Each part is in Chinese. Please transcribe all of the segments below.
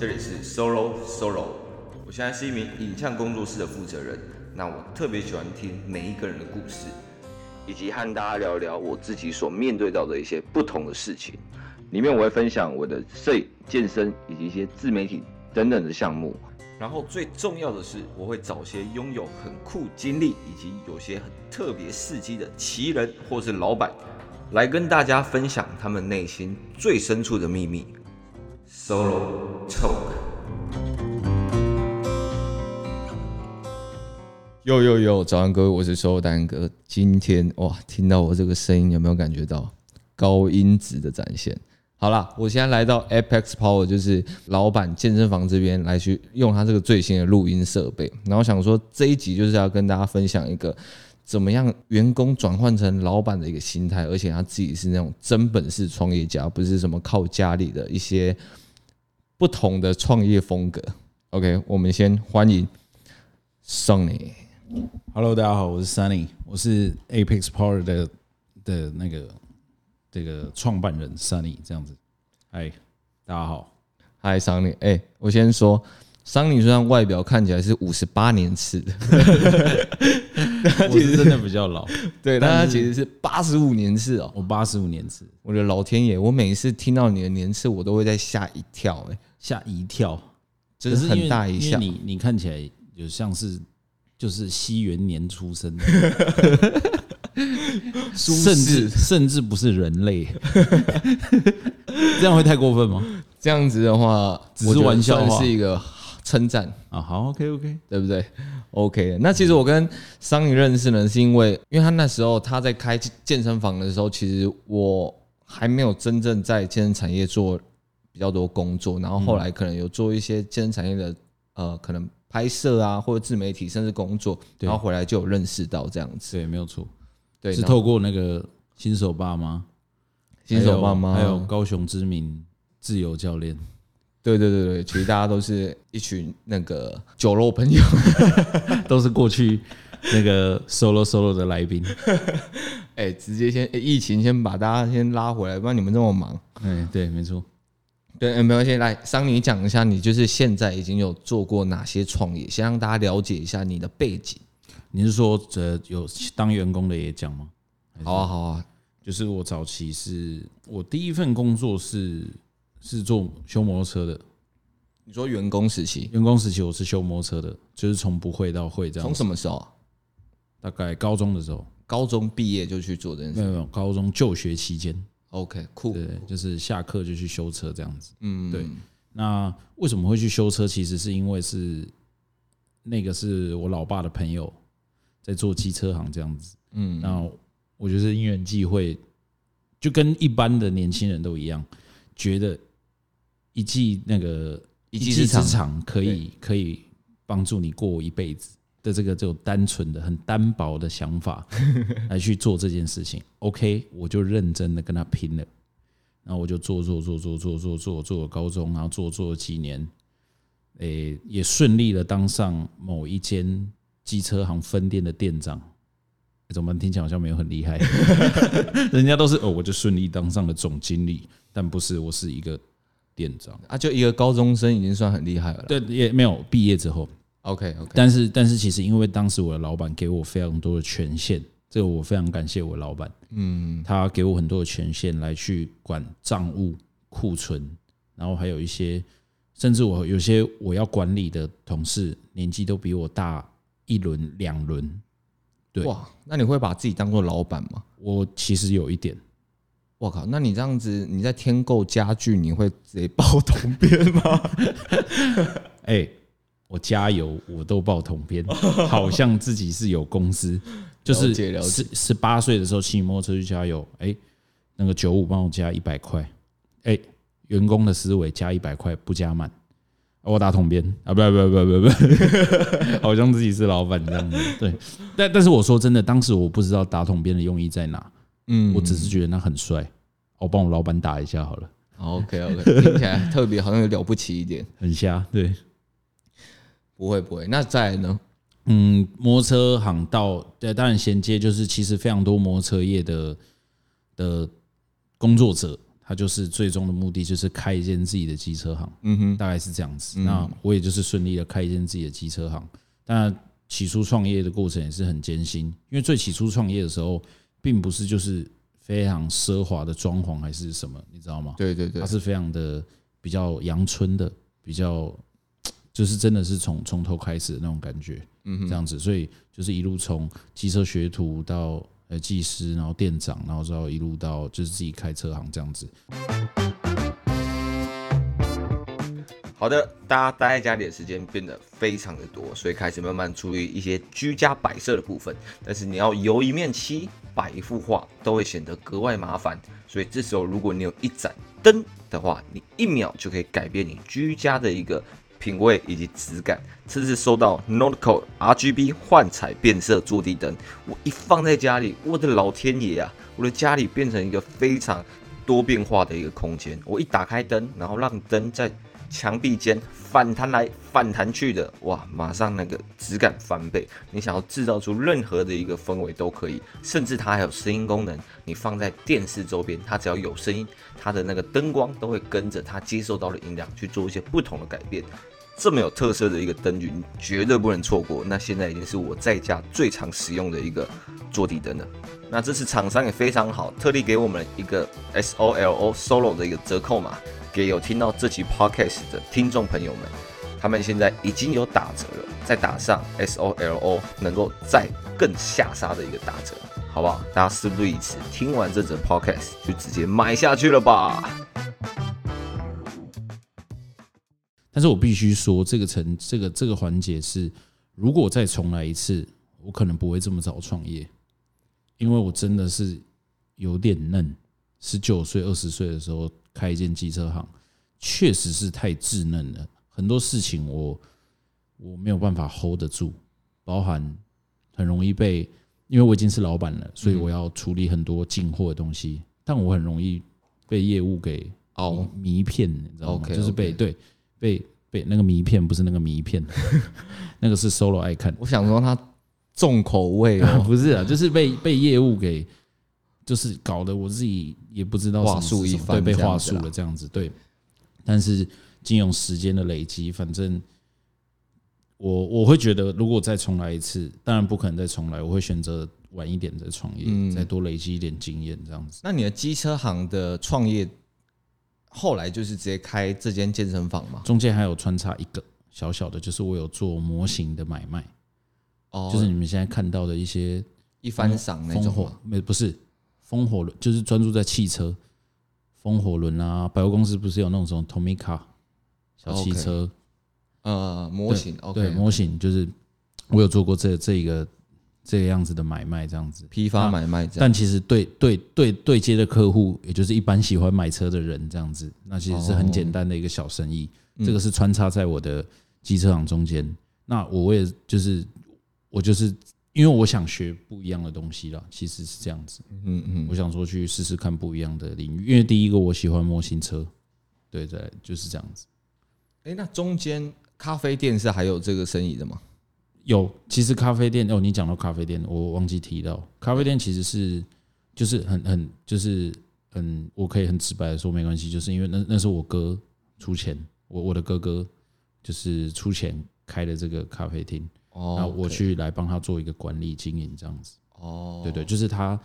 这里是 Solo Solo，我现在是一名影像工作室的负责人。那我特别喜欢听每一个人的故事，以及和大家聊聊我自己所面对到的一些不同的事情。里面我会分享我的摄影、健身以及一些自媒体等等的项目。然后最重要的是，我会找些拥有很酷经历以及有些很特别事迹的奇人或是老板，来跟大家分享他们内心最深处的秘密。Solo Talk。呦呦呦，早安各位，我是 Solo 丹哥。今天哇，听到我这个声音，有没有感觉到高音质的展现？好了，我现在来到 Apex Power，就是老板健身房这边来去用他这个最新的录音设备，然后想说这一集就是要跟大家分享一个怎么样员工转换成老板的一个心态，而且他自己是那种真本事创业家，不是什么靠家里的一些不同的创业风格。OK，我们先欢迎 Sunny。Hello，大家好，我是 Sunny，我是 Apex Power 的的那个。这个创办人 Sunny 这样子，嗨，大家好，嗨，Sunny，哎，我先说，Sunny 虽然外表看起来是五十八年次的，我是真的比较老，对，但他其实是八十五年次哦，我八十五年次，我的老天爷，我每一次听到你的年次，我都会在吓一跳，哎，吓一跳，真是很大一下，你你看起来有像是就是西元年出生的。甚至甚至不是人类，这样会太过分吗？这样子的话，只是玩笑，是一个称赞啊。好，OK OK，对不对？OK。那其实我跟 Sunny 认识呢，是因为因为他那时候他在开健身房的时候，其实我还没有真正在健身产业做比较多工作，然后后来可能有做一些健身产业的呃，可能拍摄啊，或者自媒体，甚至工作，然后回来就有认识到这样子。对，没有错。对，是透过那个新手爸妈，新手爸妈，还有高雄知名自由教练。对对对对，其实大家都是一群那个酒肉朋友，都是过去那个 solo solo 的来宾。哎，直接先疫情先把大家先拉回来，不然你们这么忙。哎，对，没错。对，没关系。来，Sunny 讲一下，你就是现在已经有做过哪些创业，先让大家了解一下你的背景。你是说这有当员工的也讲吗？好啊，好啊。就是我早期是我第一份工作是是做修摩托车的。你说员工时期？员工时期我是修摩托车的，就是从不会到会这样。从什么时候啊？大概高中的时候。高中毕业就去做这件事？没有，没有，高中就学期间。OK，酷。对，就是下课就去修车这样子。嗯，对。那为什么会去修车？其实是因为是那个是我老爸的朋友。在做机车行这样子，嗯，然后我觉得因缘际会，就跟一般的年轻人都一样，觉得一技那个一技之长可以可以帮助你过一辈子的这个就单纯的很单薄的想法 来去做这件事情。OK，我就认真的跟他拼了，然后我就做做做做做做做做了高中，然后做做了几年，诶，也顺利的当上某一间。机车行分店的店长，怎么听起来好像没有很厉害？人家都是哦，我就顺利当上了总经理，但不是，我是一个店长啊，就一个高中生已经算很厉害了。对，也没有毕业之后，OK OK。但是，但是其实因为当时我的老板给我非常多的权限，这个我非常感谢我老板。嗯，他给我很多的权限来去管账务、库存，然后还有一些，甚至我有些我要管理的同事年纪都比我大。一轮两轮，对哇，那你会把自己当做老板吗？我其实有一点，我靠，那你这样子，你在添购家具，你会直接报统编吗？哎，我加油，我都报统编，好像自己是有公司，就是十十八岁的时候骑摩托车去加油，哎，那个九五帮我加一百块，哎，员工的思维加一百块不加满。我打统编啊，不不不不不不，好像自己是老板这样子。对，但但是我说真的，当时我不知道打统编的用意在哪。嗯，我只是觉得那很帅，我帮我老板打一下好了。OK OK，听起来特别好像有了不起一点，很瞎。对，不会不会。那再来呢？嗯，摩托车行到对，当然衔接就是其实非常多摩托车业的的工作者。他就是最终的目的就是开一间自己的机车行，嗯哼，大概是这样子。那我也就是顺利的开一间自己的机车行。但起初创业的过程也是很艰辛，因为最起初创业的时候，并不是就是非常奢华的装潢还是什么，你知道吗？对对对，它是非常的比较阳春的，比较就是真的是从从头开始的那种感觉，嗯，这样子。所以就是一路从机车学徒到。呃，技师，然后店长，然后之后一路到就是自己开车行这样子。好的，大家待在家里的时间变得非常的多，所以开始慢慢注意一些居家摆设的部分。但是你要油一面漆，摆一幅画，都会显得格外麻烦。所以这时候，如果你有一盏灯的话，你一秒就可以改变你居家的一个。品味以及质感，这次收到 Nordico RGB 幻彩变色坐地灯，我一放在家里，我的老天爷啊！我的家里变成一个非常多变化的一个空间。我一打开灯，然后让灯在墙壁间反弹来反弹去的，哇，马上那个质感翻倍。你想要制造出任何的一个氛围都可以，甚至它还有声音功能。你放在电视周边，它只要有声音，它的那个灯光都会跟着它接受到的音量去做一些不同的改变。这么有特色的一个灯具，你绝对不能错过。那现在已经是我在家最常使用的一个坐地灯了。那这次厂商也非常好，特地给我们一个 S O L O Solo 的一个折扣码，给有听到这期 Podcast 的听众朋友们，他们现在已经有打折了，再打上 S O L O，能够再更下杀的一个打折，好不好？大家事不宜迟，听完这则 Podcast 就直接买下去了吧。但是我必须说，这个层这个这个环节是，如果再重来一次，我可能不会这么早创业，因为我真的是有点嫩，十九岁、二十岁的时候开一间机车行，确实是太稚嫩了，很多事情我我没有办法 hold 得住，包含很容易被，因为我已经是老板了，所以我要处理很多进货的东西，但我很容易被业务给哦迷骗，你知道吗？就是被对。被被那个迷骗，不是那个迷骗，那个是 Solo 爱看。我想说他重口味哦，不是啊，就是被被业务给，就是搞得我自己也不知道话术一番，对，被话术了这样子。对，但是经由时间的累积，反正我我会觉得，如果再重来一次，当然不可能再重来，我会选择晚一点再创业，再多累积一点经验这样子。那你的机车行的创业？后来就是直接开这间健身房嘛，中间还有穿插一个小小的，就是我有做模型的买卖，哦，就是你们现在看到的一些一番赏那种，没不是风火轮，就是专注在汽车，风火轮啊，百货公司不是有那种什么 Tomica 小汽车，呃，模型，对，模型就是我有做过这这一个。这个样子的买卖，这样子批发买卖，但其实对对对对接的客户，也就是一般喜欢买车的人，这样子，那其实是很简单的一个小生意。这个是穿插在我的机车行中间。那我也就是我就是因为我想学不一样的东西啦，其实是这样子。嗯嗯，我想说去试试看不一样的领域，因为第一个我喜欢模型车，对对，就是这样子。哎，那中间咖啡店是还有这个生意的吗？有，其实咖啡店哦，你讲到咖啡店，我忘记提到，咖啡店其实是就是很很就是很，我可以很直白的说没关系，就是因为那那是我哥出钱，我我的哥哥就是出钱开的这个咖啡厅，哦，那我去来帮他做一个管理经营这样子，哦，对对，就是他，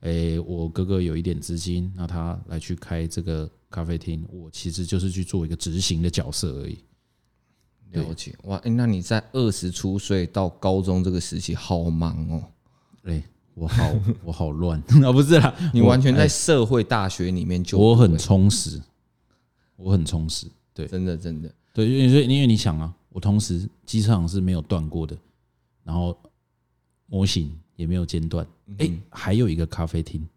诶，我哥哥有一点资金，那他来去开这个咖啡厅，我其实就是去做一个执行的角色而已。了解。哇，欸，那你在二十出岁到高中这个时期好忙哦，哎，我好 我好乱。啊，不是啦，你完全在社会大学里面就我很充实，我很充实，对，真的真的，对，因为因为你想啊，我同时机车行是没有断过的，然后模型也没有间断，哎，还有一个咖啡厅，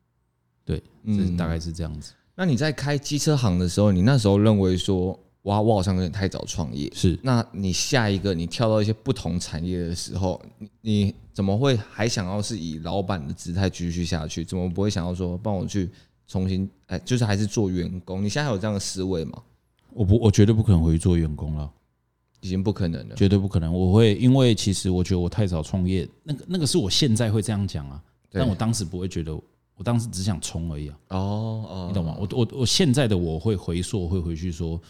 对，这大概是这样子。那你在开机车行的时候，你那时候认为说？哇，我好像有点太早创业。是，那你下一个你跳到一些不同产业的时候，你你怎么会还想要是以老板的姿态继续下去？怎么不会想要说帮我去重新哎，就是还是做员工？你现在还有这样的思维吗？我不，我绝对不可能回去做员工了，已经不可能了，绝对不可能。我会因为其实我觉得我太早创业，那个那个是我现在会这样讲啊，但我当时不会觉得我当时只想冲而已啊。哦哦，你懂吗？我我我现在的我会回溯，会回去说，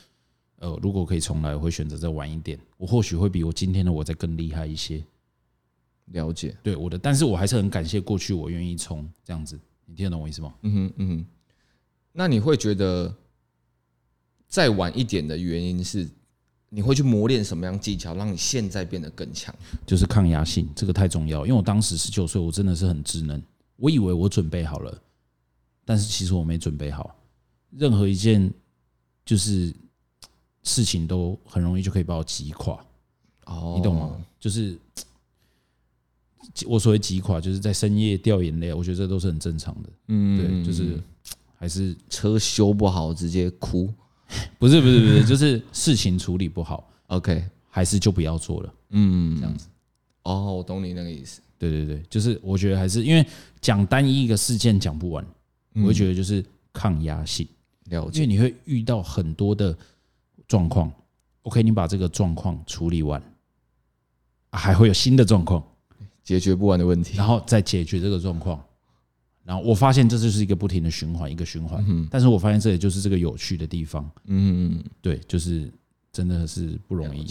呃，如果可以重来，我会选择再晚一点。我或许会比我今天的我再更厉害一些。了解，对我的，但是我还是很感谢过去我愿意冲这样子。你听得懂我意思吗？嗯哼嗯哼。那你会觉得再晚一点的原因是，你会去磨练什么样技巧，让你现在变得更强？就是抗压性，这个太重要。因为我当时十九岁，我真的是很稚嫩，我以为我准备好了，但是其实我没准备好。任何一件就是事情都很容易就可以把我击垮。哦，你懂吗？就是。我所谓击垮，就是在深夜掉眼泪，我觉得这都是很正常的。嗯，对，就是还是车修不好直接哭，不是不是不是，就是事情处理不好，OK，还是就不要做了。嗯，这样子。哦，我懂你那个意思。对对对，就是我觉得还是因为讲单一一个事件讲不完，我会觉得就是抗压性，了解。因为你会遇到很多的状况，OK，你把这个状况处理完，还会有新的状况。解决不完的问题，然后再解决这个状况，然后我发现这就是一个不停的循环，一个循环。嗯，但是我发现这也就是这个有趣的地方。嗯，对，就是真的是不容易。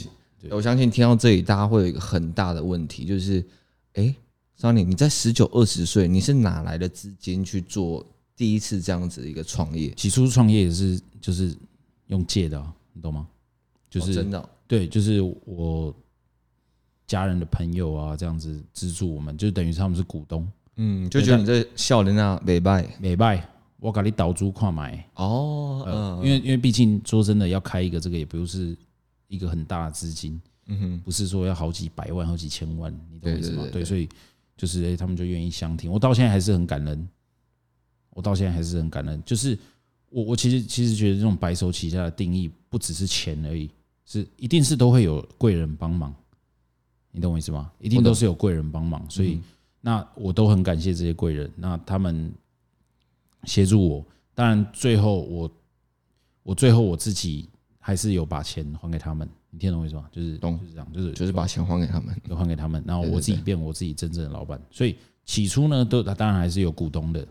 我相信听到这里，大家会有一个很大的问题，就是，哎，Sunny，你在十九、二十岁，你是哪来的资金去做第一次这样子的一个创业？起初创业也是就是用借的，你懂吗？就是真的，对，就是我。家人的朋友啊，这样子资助我们，就等于他们是股东。嗯，就觉得你这笑人啊，美拜美拜，我给你导租跨买哦。嗯，因为因为毕竟说真的，要开一个这个也不是一个很大的资金，嗯哼，不是说要好几百万、好几千万，你懂我意思吗？对，所以就是哎，他们就愿意相挺。我到现在还是很感恩，我到现在还是很感恩。就是我我其实其实觉得这种白手起家的定义，不只是钱而已，是一定是都会有贵人帮忙。你懂我意思吗？一定都是有贵人帮忙，所以那我都很感谢这些贵人。那他们协助我，当然最后我我最后我自己还是有把钱还给他们。你听懂我意思吗？就是懂，就是这样，就是就是把钱还给他们，都还给他们。然后我自己变我自己真正的老板。所以起初呢，都当然还是有股东的，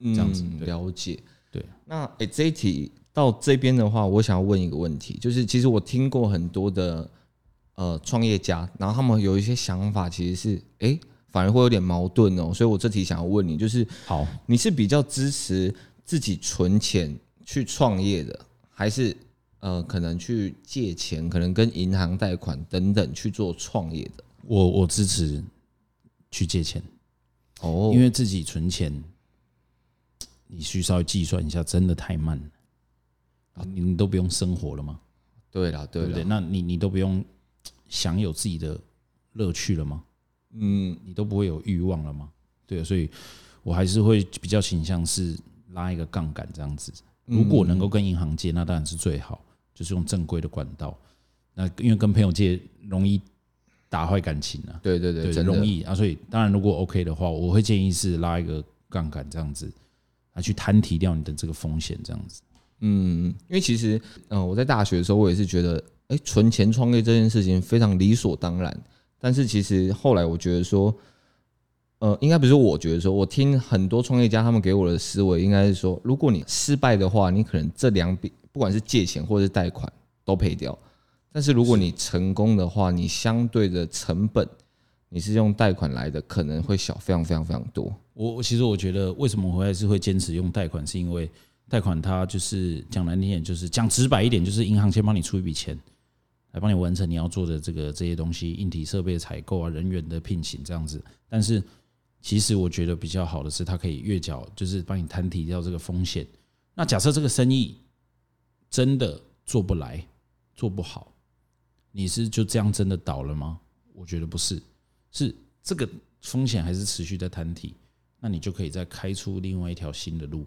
这样子了解。对，那哎，这一题到这边的话，我想要问一个问题，就是其实我听过很多的。呃，创业家，然后他们有一些想法，其实是哎，反而会有点矛盾哦。所以我这题想要问你，就是好，你是比较支持自己存钱去创业的，还是呃，可能去借钱，可能跟银行贷款等等去做创业的？我我支持去借钱哦，因为自己存钱，你需稍微计算一下，真的太慢了。你们都不用生活了吗？对了，对了，那你你都不用。享有自己的乐趣了吗？嗯，你都不会有欲望了吗？对，所以我还是会比较倾向是拉一个杠杆这样子。如果能够跟银行借，那当然是最好，就是用正规的管道。那因为跟朋友借容易打坏感情啊。对对对，很容易啊。所以当然，如果 OK 的话，我会建议是拉一个杠杆这样子，啊去摊提掉你的这个风险这样子。嗯，因为其实，嗯，我在大学的时候，我也是觉得。哎，存钱创业这件事情非常理所当然，但是其实后来我觉得说，呃，应该不是我觉得说，我听很多创业家他们给我的思维应该是说，如果你失败的话，你可能这两笔不管是借钱或者是贷款都赔掉，但是如果你成功的话，你相对的成本你是用贷款来的，可能会小非常非常非常多。我其实我觉得为什么我还是会坚持用贷款，是因为贷款它就是讲难听点，就是讲直白一点，就是银行先帮你出一笔钱。来帮你完成你要做的这个这些东西，硬体设备采购啊，人员的聘请这样子。但是其实我觉得比较好的是，它可以月缴，就是帮你摊提掉这个风险。那假设这个生意真的做不来，做不好，你是就这样真的倒了吗？我觉得不是，是这个风险还是持续在摊提。那你就可以再开出另外一条新的路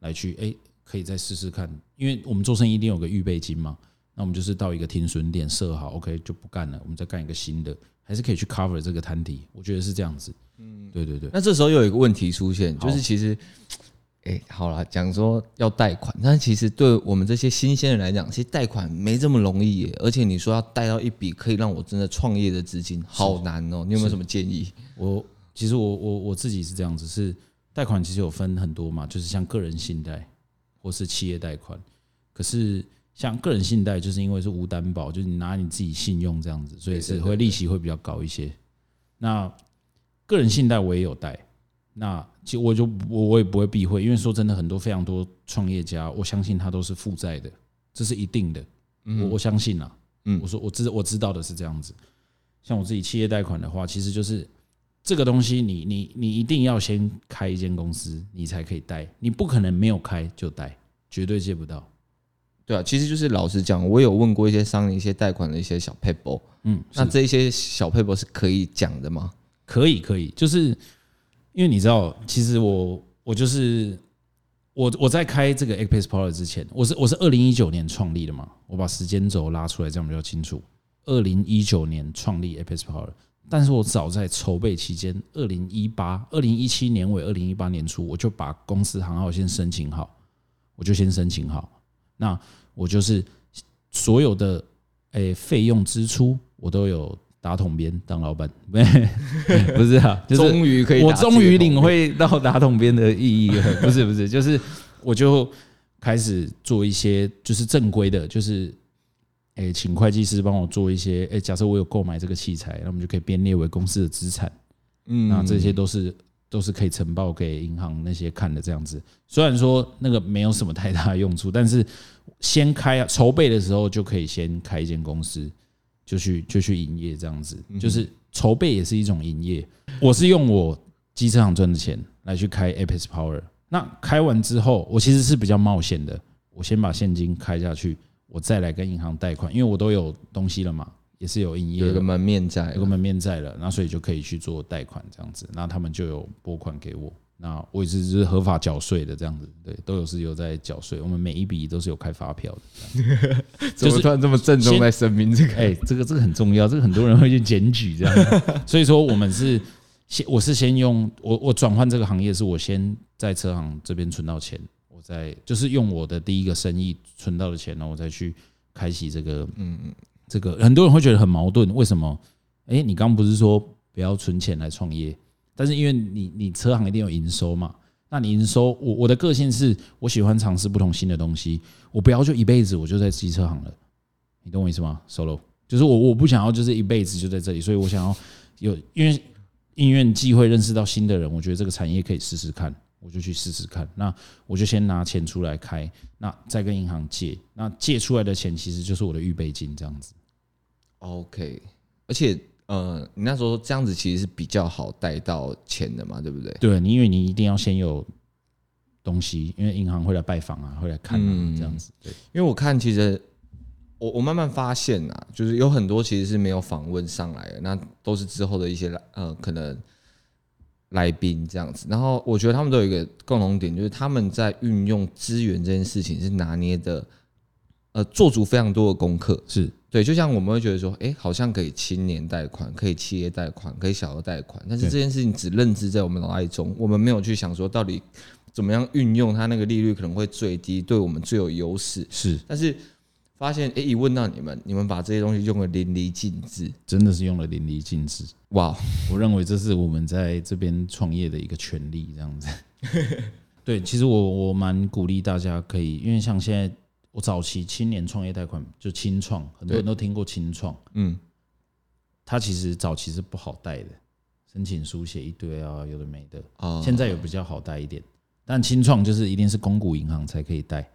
来去，哎，可以再试试看。因为我们做生意一定有个预备金嘛。那我们就是到一个停损点设好，OK 就不干了，我们再干一个新的，还是可以去 cover 这个摊底，我觉得是这样子。嗯，对对对。那这时候又有一个问题出现，就是其实，哎，好了，讲说要贷款，但是其实对我们这些新鲜人来讲，其实贷款没这么容易耶。而且你说要贷到一笔可以让我真的创业的资金，好难哦。你有没有什么建议？我其实我我我自己是这样子，是贷款其实有分很多嘛，就是像个人信贷或是企业贷款。可是像个人信贷，就是因为是无担保，就是你拿你自己信用这样子，所以是会利息会比较高一些。那个人信贷我也有贷，那其实我就我我也不会避讳，因为说真的，很多非常多创业家，我相信他都是负债的，这是一定的。我我相信啊，嗯，我说我知我知道的是这样子。像我自己企业贷款的话，其实就是这个东西你，你你你一定要先开一间公司，你才可以贷，你不可能没有开就贷，绝对借不到。对啊，其实就是老实讲，我有问过一些商人一些贷款的一些小 paper，，嗯，那这些小 paper 是可以讲的吗？可以，可以，就是因为你知道，其实我我就是我我在开这个 Apex Power 之前，我是我是二零一九年创立的嘛，我把时间轴拉出来，这样比较清楚。二零一九年创立 Apex Power，但是我早在筹备期间，二零一八、二零一七年尾、二零一八年初，我就把公司行号先申请好，我就先申请好。那我就是所有的诶费用支出，我都有打桶边当老板，不是啊，就是终于可以，我终于领会到打桶边的意义了，不是不是，就是我就开始做一些就是正规的，就是诶请会计师帮我做一些，诶假设我有购买这个器材，那我们就可以编列为公司的资产，嗯，那这些都是。都是可以呈报给银行那些看的这样子，虽然说那个没有什么太大的用处，但是先开筹备的时候就可以先开一间公司，就去就去营业这样子，就是筹备也是一种营业。我是用我机车行赚的钱来去开 Apex Power，那开完之后，我其实是比较冒险的，我先把现金开下去，我再来跟银行贷款，因为我都有东西了嘛。也是有营业，有个门面在，有个门面在了，那所以就可以去做贷款这样子，那他们就有拨款给我，那我也是是合法缴税的这样子，对，都有是有在缴税，我们每一笔都是有开发票的。怎么突然这么郑重在声明这个？哎，这个这个很重要，这个很多人会去检举这样，所以说我们是先，我是先用我我转换这个行业，是我先在车行这边存到钱，我再就是用我的第一个生意存到的钱，然后我再去开启这个，嗯嗯。这个很多人会觉得很矛盾，为什么？哎，你刚刚不是说不要存钱来创业？但是因为你你车行一定有营收嘛，那你营收，我我的个性是我喜欢尝试不同新的东西，我不要就一辈子我就在机车行了，你懂我意思吗？Solo 就是我我不想要就是一辈子就在这里，所以我想要有因为因缘际会认识到新的人，我觉得这个产业可以试试看。我就去试试看，那我就先拿钱出来开，那再跟银行借，那借出来的钱其实就是我的预备金，这样子。OK，而且呃，你那时候这样子其实是比较好贷到钱的嘛，对不对？对，你因为你一定要先有东西，因为银行会来拜访啊，会来看啊，这样子。对，因为我看其实我我慢慢发现啊，就是有很多其实是没有访问上来的，那都是之后的一些呃可能。来宾这样子，然后我觉得他们都有一个共同点，就是他们在运用资源这件事情是拿捏的，呃，做足非常多的功课。是对，就像我们会觉得说，哎，好像可以青年贷款，可以企业贷款，可以小额贷款，但是这件事情只认知在我们脑海中，我们没有去想说到底怎么样运用它，那个利率可能会最低，对我们最有优势。是，但是。发现哎，一问到你们，你们把这些东西用的淋漓尽致，真的是用了淋漓尽致。哇，我认为这是我们在这边创业的一个权利，这样子。对，其实我我蛮鼓励大家可以，因为像现在我早期青年创业贷款就青创，很多人都听过青创，嗯，它其实早期是不好贷的，申请书写一堆啊，有的没的啊。现在有比较好贷一点，但青创就是一定是公股银行才可以贷。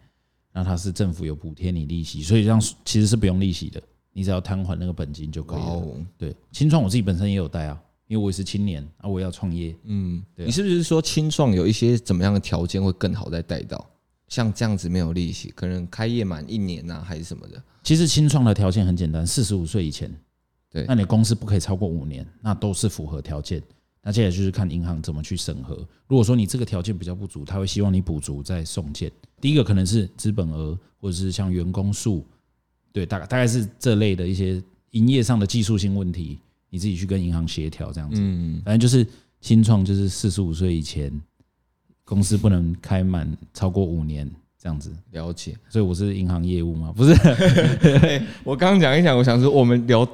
那它是政府有补贴你利息，所以这样其实是不用利息的，你只要摊还那个本金就可以了。对，青创我自己本身也有贷啊，因为我也是青年啊，我也要创业。嗯，对。你是不是说青创有一些怎么样的条件会更好再贷到？像这样子没有利息，可能开业满一年呐，还是什么的？其实清创的条件很简单，四十五岁以前，对，那你公司不可以超过五年，那都是符合条件。那接下来就是看银行怎么去审核。如果说你这个条件比较不足，他会希望你补足再送件。第一个可能是资本额，或者是像员工数，对，大概大概是这类的一些营业上的技术性问题，你自己去跟银行协调这样子。嗯，反正就是新创就是四十五岁以前，公司不能开满超过五年这样子。了解。所以我是银行业务吗？不是。我刚刚讲一讲，我想说我们聊。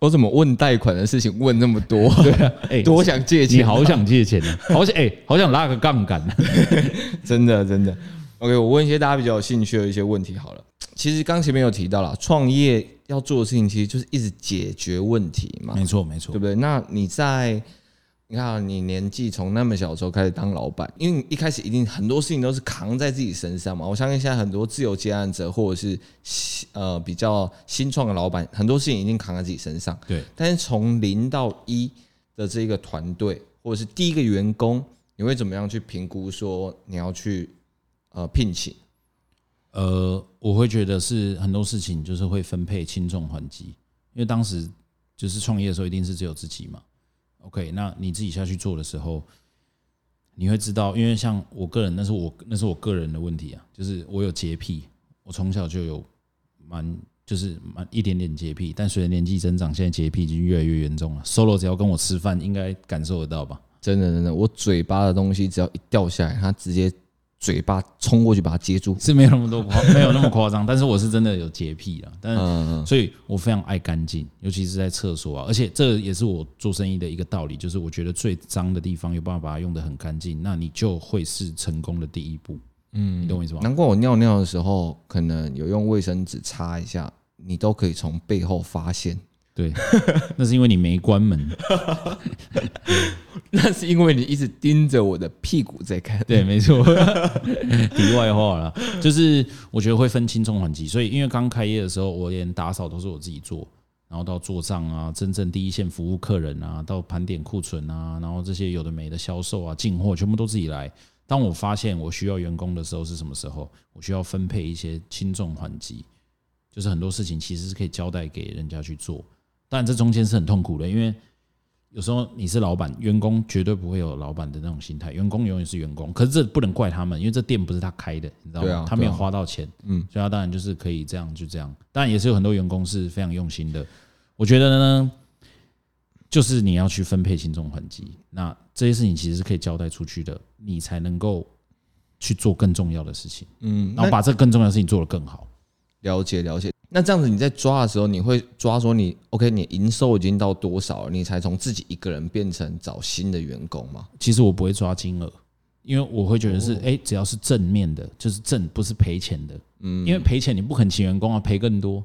我怎么问贷款的事情问那么多？对啊，哎，多想借钱，你好想借钱啊，好想哎，好想拉个杠杆啊，真的真的。OK，我问一些大家比较有兴趣的一些问题好了。其实刚前面有提到了，创业要做的事情其实就是一直解决问题嘛。没错没错，对不对？那你在你看、啊、你年纪从那么小的时候开始当老板，因为一开始一定很多事情都是扛在自己身上嘛。我相信现在很多自由接案者或者是呃比较新创的老板，很多事情已经扛在自己身上。对。但是从零到一的这个团队，或者是第一个员工，你会怎么样去评估说你要去？呃，聘请，呃，我会觉得是很多事情就是会分配轻重缓急，因为当时就是创业的时候，一定是只有自己嘛。OK，那你自己下去做的时候，你会知道，因为像我个人，那是我那是我个人的问题啊，就是我有洁癖，我从小就有蛮就是蛮一点点洁癖，但随着年纪增长，现在洁癖已经越来越严重了。Solo 只要跟我吃饭，应该感受得到吧？真的真的，我嘴巴的东西只要一掉下来，它直接。嘴巴冲过去把它接住，是没有那么多夸，没有那么夸张，但是我是真的有洁癖了，但是所以我非常爱干净，尤其是在厕所啊，而且这也是我做生意的一个道理，就是我觉得最脏的地方有办法把它用得很干净，那你就会是成功的第一步。嗯，你懂我意思吗？难怪我尿尿的时候可能有用卫生纸擦一下，你都可以从背后发现。对，那是因为你没关门。那是因为你一直盯着我的屁股在看。对，没错。题外话了，就是我觉得会分轻重缓急，所以因为刚开业的时候，我连打扫都是我自己做，然后到做账啊，真正第一线服务客人啊，到盘点库存啊，然后这些有的没的销售啊、进货，全部都自己来。当我发现我需要员工的时候是什么时候？我需要分配一些轻重缓急，就是很多事情其实是可以交代给人家去做。但这中间是很痛苦的，因为有时候你是老板，员工绝对不会有老板的那种心态，员工永远是员工。可是这不能怪他们，因为这店不是他开的，你知道吗？他没有花到钱，嗯，所以他当然就是可以这样就这样。当然也是有很多员工是非常用心的。我觉得呢，就是你要去分配轻重缓急，那这些事情其实是可以交代出去的，你才能够去做更重要的事情，嗯，然后把这更重要的事情做得更好。了解了解。那这样子你在抓的时候，你会抓说你 OK，你营收已经到多少了，你才从自己一个人变成找新的员工吗？其实我不会抓金额，因为我会觉得是哎，只要是正面的，就是正，不是赔钱的。嗯，因为赔钱你不肯请员工啊，赔更多，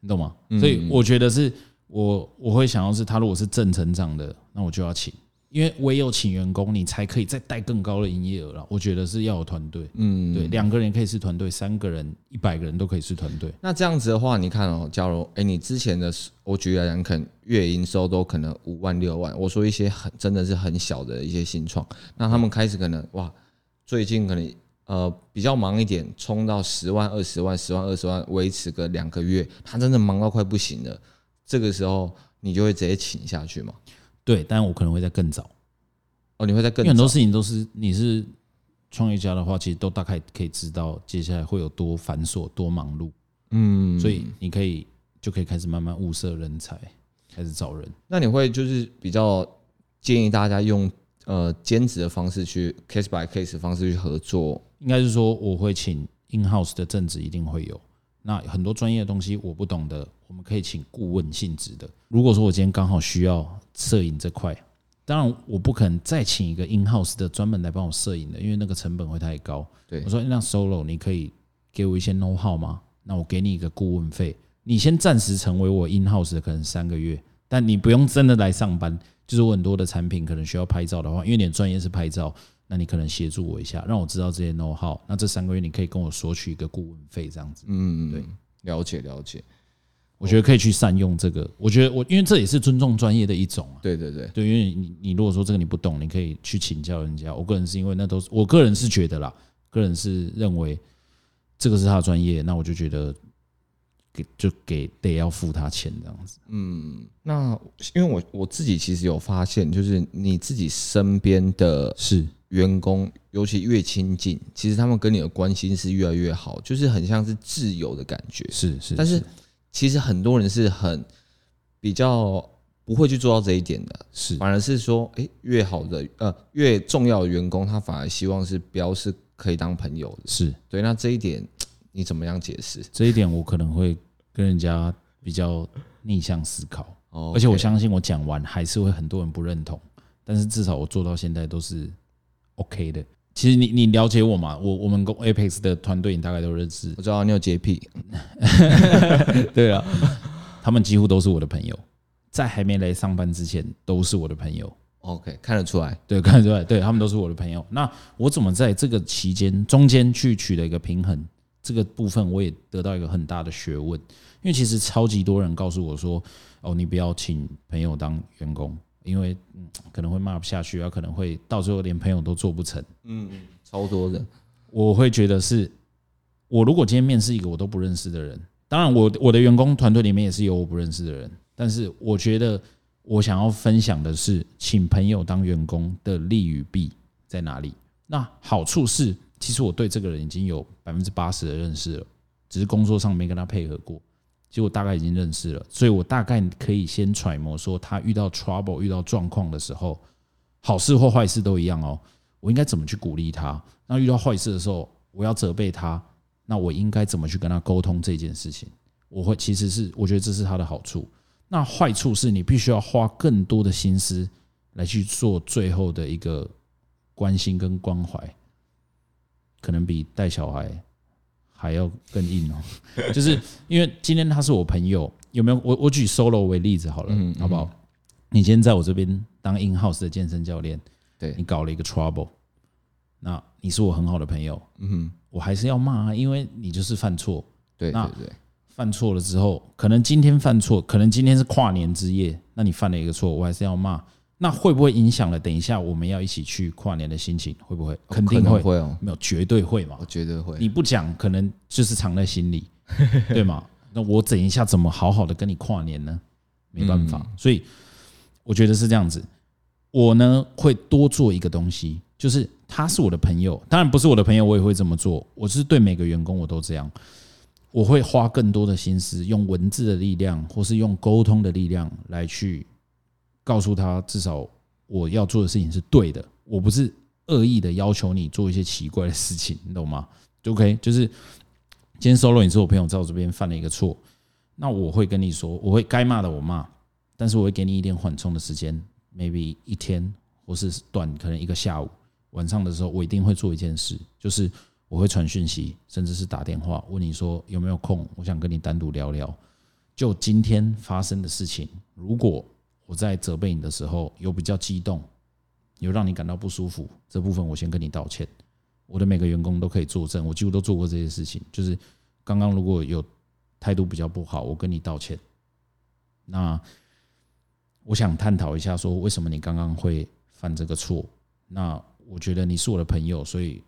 你懂吗？所以我觉得是我我会想要是他如果是正成长的，那我就要请。因为唯有请员工，你才可以再带更高的营业额了。我觉得是要有团队，嗯，对，两个人可以是团队，三个人、一百个人都可以是团队。那这样子的话，你看哦，假如哎，你之前的我举例来讲，可能月营收都可能五万六万。我说一些很真的是很小的一些新创，那他们开始可能哇，最近可能呃比较忙一点，冲到十万、二十万、十万、二十万，维持个两个月，他真的忙到快不行了。这个时候你就会直接请下去吗？对，但我可能会在更早。哦，你会在更早，很多事情都是你是创业家的话，其实都大概可以知道接下来会有多繁琐、多忙碌，嗯，所以你可以就可以开始慢慢物色人才，开始找人。那你会就是比较建议大家用呃兼职的方式去 case by case 的方式去合作，应该是说我会请 in house 的正职一定会有。那很多专业的东西我不懂的，我们可以请顾问性质的。如果说我今天刚好需要摄影这块，当然我不可能再请一个 in house 的专门来帮我摄影的，因为那个成本会太高。对，我说那 solo 你可以给我一些 know how 吗？那我给你一个顾问费，你先暂时成为我 in house 的，可能三个月，但你不用真的来上班。就是我很多的产品可能需要拍照的话，因为你的专业是拍照。那你可能协助我一下，让我知道这些 know how。那这三个月你可以跟我索取一个顾问费，这样子。嗯，对，了解了解。我觉得可以去善用这个。我觉得我因为这也是尊重专业的一种啊。对对对对，因为你你如果说这个你不懂，你可以去请教人家。我个人是因为那都是我个人是觉得啦，个人是认为这个是他的专业，那我就觉得给就给得要付他钱这样子。嗯，那因为我我自己其实有发现，就是你自己身边的是。员工尤其越亲近，其实他们跟你的关心是越来越好，就是很像是挚友的感觉。是是，但是其实很多人是很比较不会去做到这一点的，是反而是说，哎，越好的呃越重要的员工，他反而希望是标是可以当朋友的。是对，那这一点你怎么样解释？这一点我可能会跟人家比较逆向思考。哦，而且我相信我讲完还是会很多人不认同，但是至少我做到现在都是 OK 的。其实你你了解我嘛？我我们公 Apex 的团队你大概都认识。我知道你有洁癖，对啊，他们几乎都是我的朋友，在还没来上班之前都是我的朋友。OK，看得出来，对，看得出来，对，他们都是我的朋友。那我怎么在这个期间中间去取得一个平衡？这个部分我也得到一个很大的学问，因为其实超级多人告诉我说：“哦，你不要请朋友当员工，因为可能会骂不下去，啊，可能会到最后连朋友都做不成。”嗯嗯，超多的，我会觉得是，我如果今天面试一个我都不认识的人，当然我我的员工团队里面也是有我不认识的人，但是我觉得。我想要分享的是，请朋友当员工的利与弊在哪里？那好处是，其实我对这个人已经有百分之八十的认识了，只是工作上没跟他配合过，结果大概已经认识了，所以我大概可以先揣摩说，他遇到 trouble、遇到状况的时候，好事或坏事都一样哦，我应该怎么去鼓励他？那遇到坏事的时候，我要责备他，那我应该怎么去跟他沟通这件事情？我会其实是我觉得这是他的好处。那坏处是你必须要花更多的心思来去做最后的一个关心跟关怀，可能比带小孩还要更硬哦。就是因为今天他是我朋友，有没有？我我举 Solo 为例子好了，好不好？你今天在我这边当 In House 的健身教练，对你搞了一个 Trouble，那你是我很好的朋友，嗯哼，我还是要骂啊，因为你就是犯错，对对对。犯错了之后，可能今天犯错，可能今天是跨年之夜，那你犯了一个错，我还是要骂，那会不会影响了？等一下我们要一起去跨年的心情，会不会？肯定会，会哦，没有绝对会嘛，我绝对会。你不讲，可能就是藏在心里，对吗？那我等一下怎么好好的跟你跨年呢？没办法，所以我觉得是这样子。我呢会多做一个东西，就是他是我的朋友，当然不是我的朋友，我也会这么做。我是对每个员工我都这样。我会花更多的心思，用文字的力量，或是用沟通的力量来去告诉他，至少我要做的事情是对的。我不是恶意的要求你做一些奇怪的事情，你懂吗？OK，就是今天 Solo 你是我朋友，在我这边犯了一个错，那我会跟你说，我会该骂的我骂，但是我会给你一点缓冲的时间，maybe 一天或是短，可能一个下午，晚上的时候，我一定会做一件事，就是。我会传讯息，甚至是打电话问你说有没有空，我想跟你单独聊聊。就今天发生的事情，如果我在责备你的时候有比较激动，有让你感到不舒服，这部分我先跟你道歉。我的每个员工都可以作证，我几乎都做过这些事情。就是刚刚如果有态度比较不好，我跟你道歉。那我想探讨一下，说为什么你刚刚会犯这个错？那我觉得你是我的朋友，所以。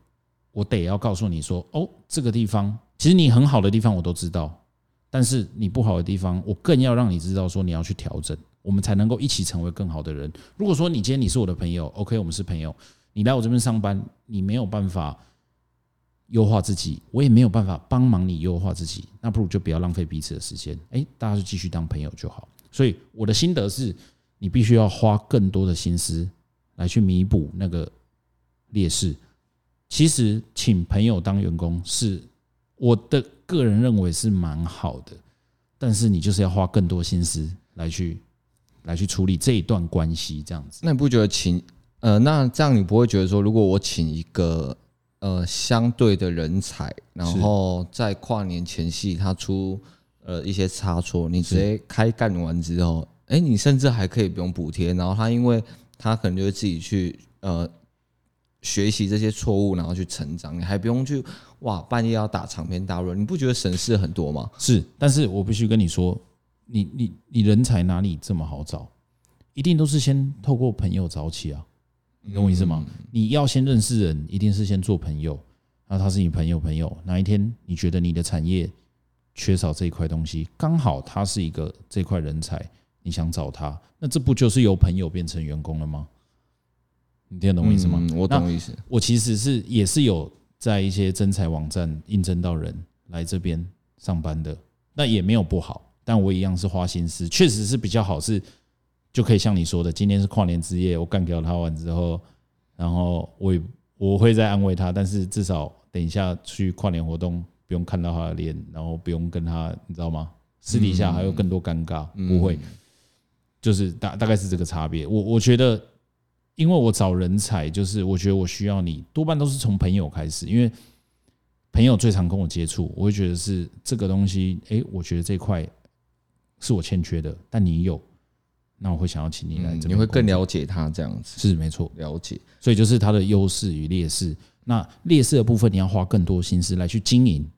我得要告诉你说，哦，这个地方其实你很好的地方我都知道，但是你不好的地方，我更要让你知道，说你要去调整，我们才能够一起成为更好的人。如果说你今天你是我的朋友，OK，我们是朋友，你来我这边上班，你没有办法优化自己，我也没有办法帮忙你优化自己，那不如就不要浪费彼此的时间，诶，大家就继续当朋友就好。所以我的心得是，你必须要花更多的心思来去弥补那个劣势。其实请朋友当员工是我的个人认为是蛮好的，但是你就是要花更多心思来去来去处理这一段关系，这样子。那你不觉得请呃，那这样你不会觉得说，如果我请一个呃相对的人才，然后在跨年前夕他出呃一些差错，你直接开干完之后，哎，你甚至还可以不用补贴，然后他因为他可能就会自己去呃。学习这些错误，然后去成长，你还不用去哇，半夜要打长篇大论，你不觉得省事很多吗？是，但是我必须跟你说，你你你人才哪里这么好找？一定都是先透过朋友找起啊，你懂我意思吗？你要先认识人，一定是先做朋友，那他是你朋友朋友，哪一天你觉得你的产业缺少这一块东西，刚好他是一个这块人才，你想找他，那这不就是由朋友变成员工了吗？你听得懂我意思吗？嗯，我懂意思。我其实是也是有在一些征才网站应征到人来这边上班的，那也没有不好，但我一样是花心思，确实是比较好，是就可以像你说的，今天是跨年之夜，我干掉他完之后，然后我也我会再安慰他，但是至少等一下去跨年活动不用看到他的脸，然后不用跟他，你知道吗？私底下还有更多尴尬，不会，就是大大概是这个差别。我我觉得，因为我找人才，就是我觉得我需要你，多半都是从朋友开始，因为朋友最常跟我接触，我会觉得是这个东西，哎，我觉得这块是我欠缺的，但你有。那我会想要请你来，你会更了解他这样子，是没错，了解。所以就是他的优势与劣势。那劣势的部分，你要花更多心思来去经营，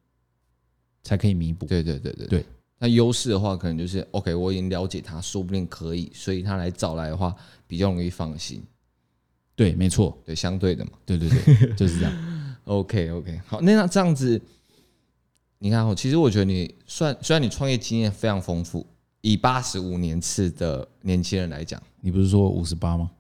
才可以弥补。对对对对对。那优势的话，可能就是 OK，我已经了解他，说不定可以，所以他来找来的话，比较容易放心。对，没错，对，相对的嘛。对对对，就是这样。OK OK，好，那那这样子，你看哦，其实我觉得你算，虽然你创业经验非常丰富。以八十五年次的年轻人来讲，你不是说五十八吗？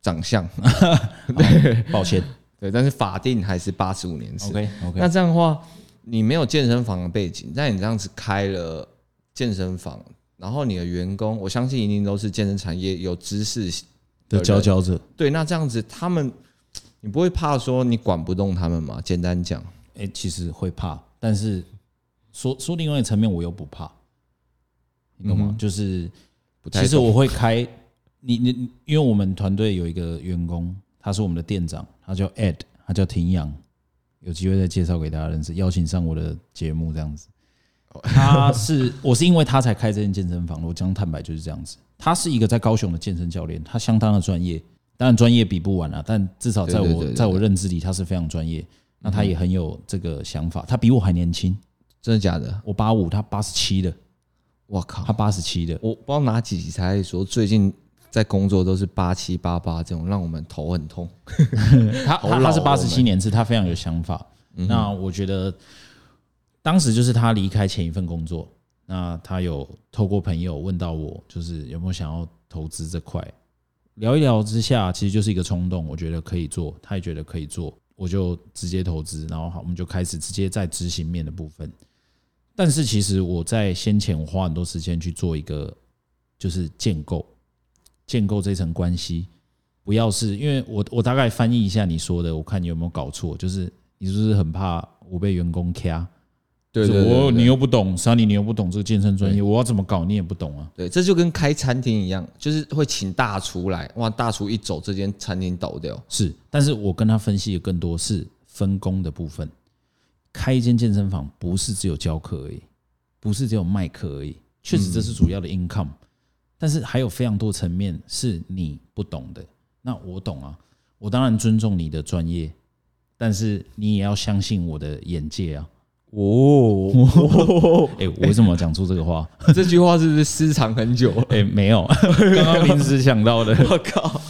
长相，对，抱歉，对，但是法定还是八十五年次。OK OK。那这样的话，你没有健身房的背景，但你这样子开了健身房，然后你的员工，我相信一定都是健身产业有知识的佼佼者。对，那这样子，他们你不会怕说你管不动他们吗？简单讲，哎，其实会怕，但是说说另外一个层面，我又不怕。你懂吗？嗯、就是，其实我会开你你，因为我们团队有一个员工，他是我们的店长，他叫 Ed，他叫廷阳，有机会再介绍给大家认识，邀请上我的节目这样子。他是我是因为他才开这间健身房，我讲坦白就是这样子。他是一个在高雄的健身教练，他相当的专业，当然专业比不完啊，但至少在我在我认知里，他是非常专业。那他也很有这个想法，他比我还年轻，真的假的？我八五，他八十七的。我靠，他八十七的，我不知道哪几集才说最近在工作都是八七八八这种，让我们头很痛。他他他是八十七年次，他非常有想法。那我觉得当时就是他离开前一份工作，那他有透过朋友问到我，就是有没有想要投资这块，聊一聊之下，其实就是一个冲动，我觉得可以做，他也觉得可以做，我就直接投资，然后好，我们就开始直接在执行面的部分。但是其实我在先前我花很多时间去做一个，就是建构，建构这层关系，不要是因为我我大概翻译一下你说的，我看你有没有搞错，就是你是不是很怕我被员工掐？对，我你又不懂，Sunny 你又不懂这个健身专业，我要怎么搞你也不懂啊？对，这就跟开餐厅一样，就是会请大厨来，哇，大厨一走，这间餐厅倒掉。是，但是我跟他分析的更多是分工的部分。开一间健身房不是只有教课而已，不是只有卖课而已。确实这是主要的 income，但是还有非常多层面是你不懂的。那我懂啊，我当然尊重你的专业，但是你也要相信我的眼界啊。哦，哎，我为什么讲出这个话？这句话是不是私藏很久？哎，没有，刚刚临时想到的。我靠！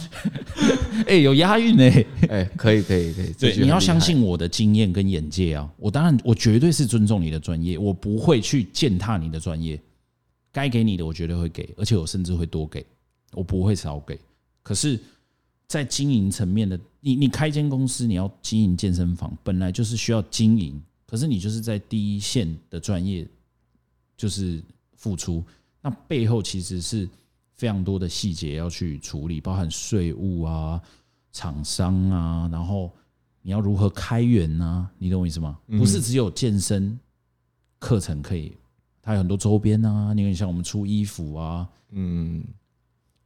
哎，有押韵呢！哎，可以，可以，可以。对，你要相信我的经验跟眼界啊！我当然，我绝对是尊重你的专业，我不会去践踏你的专业。该给你的，我绝对会给，而且我甚至会多给，我不会少给。可是，在经营层面的，你你开一间公司，你要经营健身房，本来就是需要经营。可是你就是在第一线的专业，就是付出，那背后其实是。非常多的细节要去处理，包含税务啊、厂商啊，然后你要如何开源啊？你懂我意思吗？不是只有健身课程可以，它有很多周边啊。你看，像我们出衣服啊，嗯，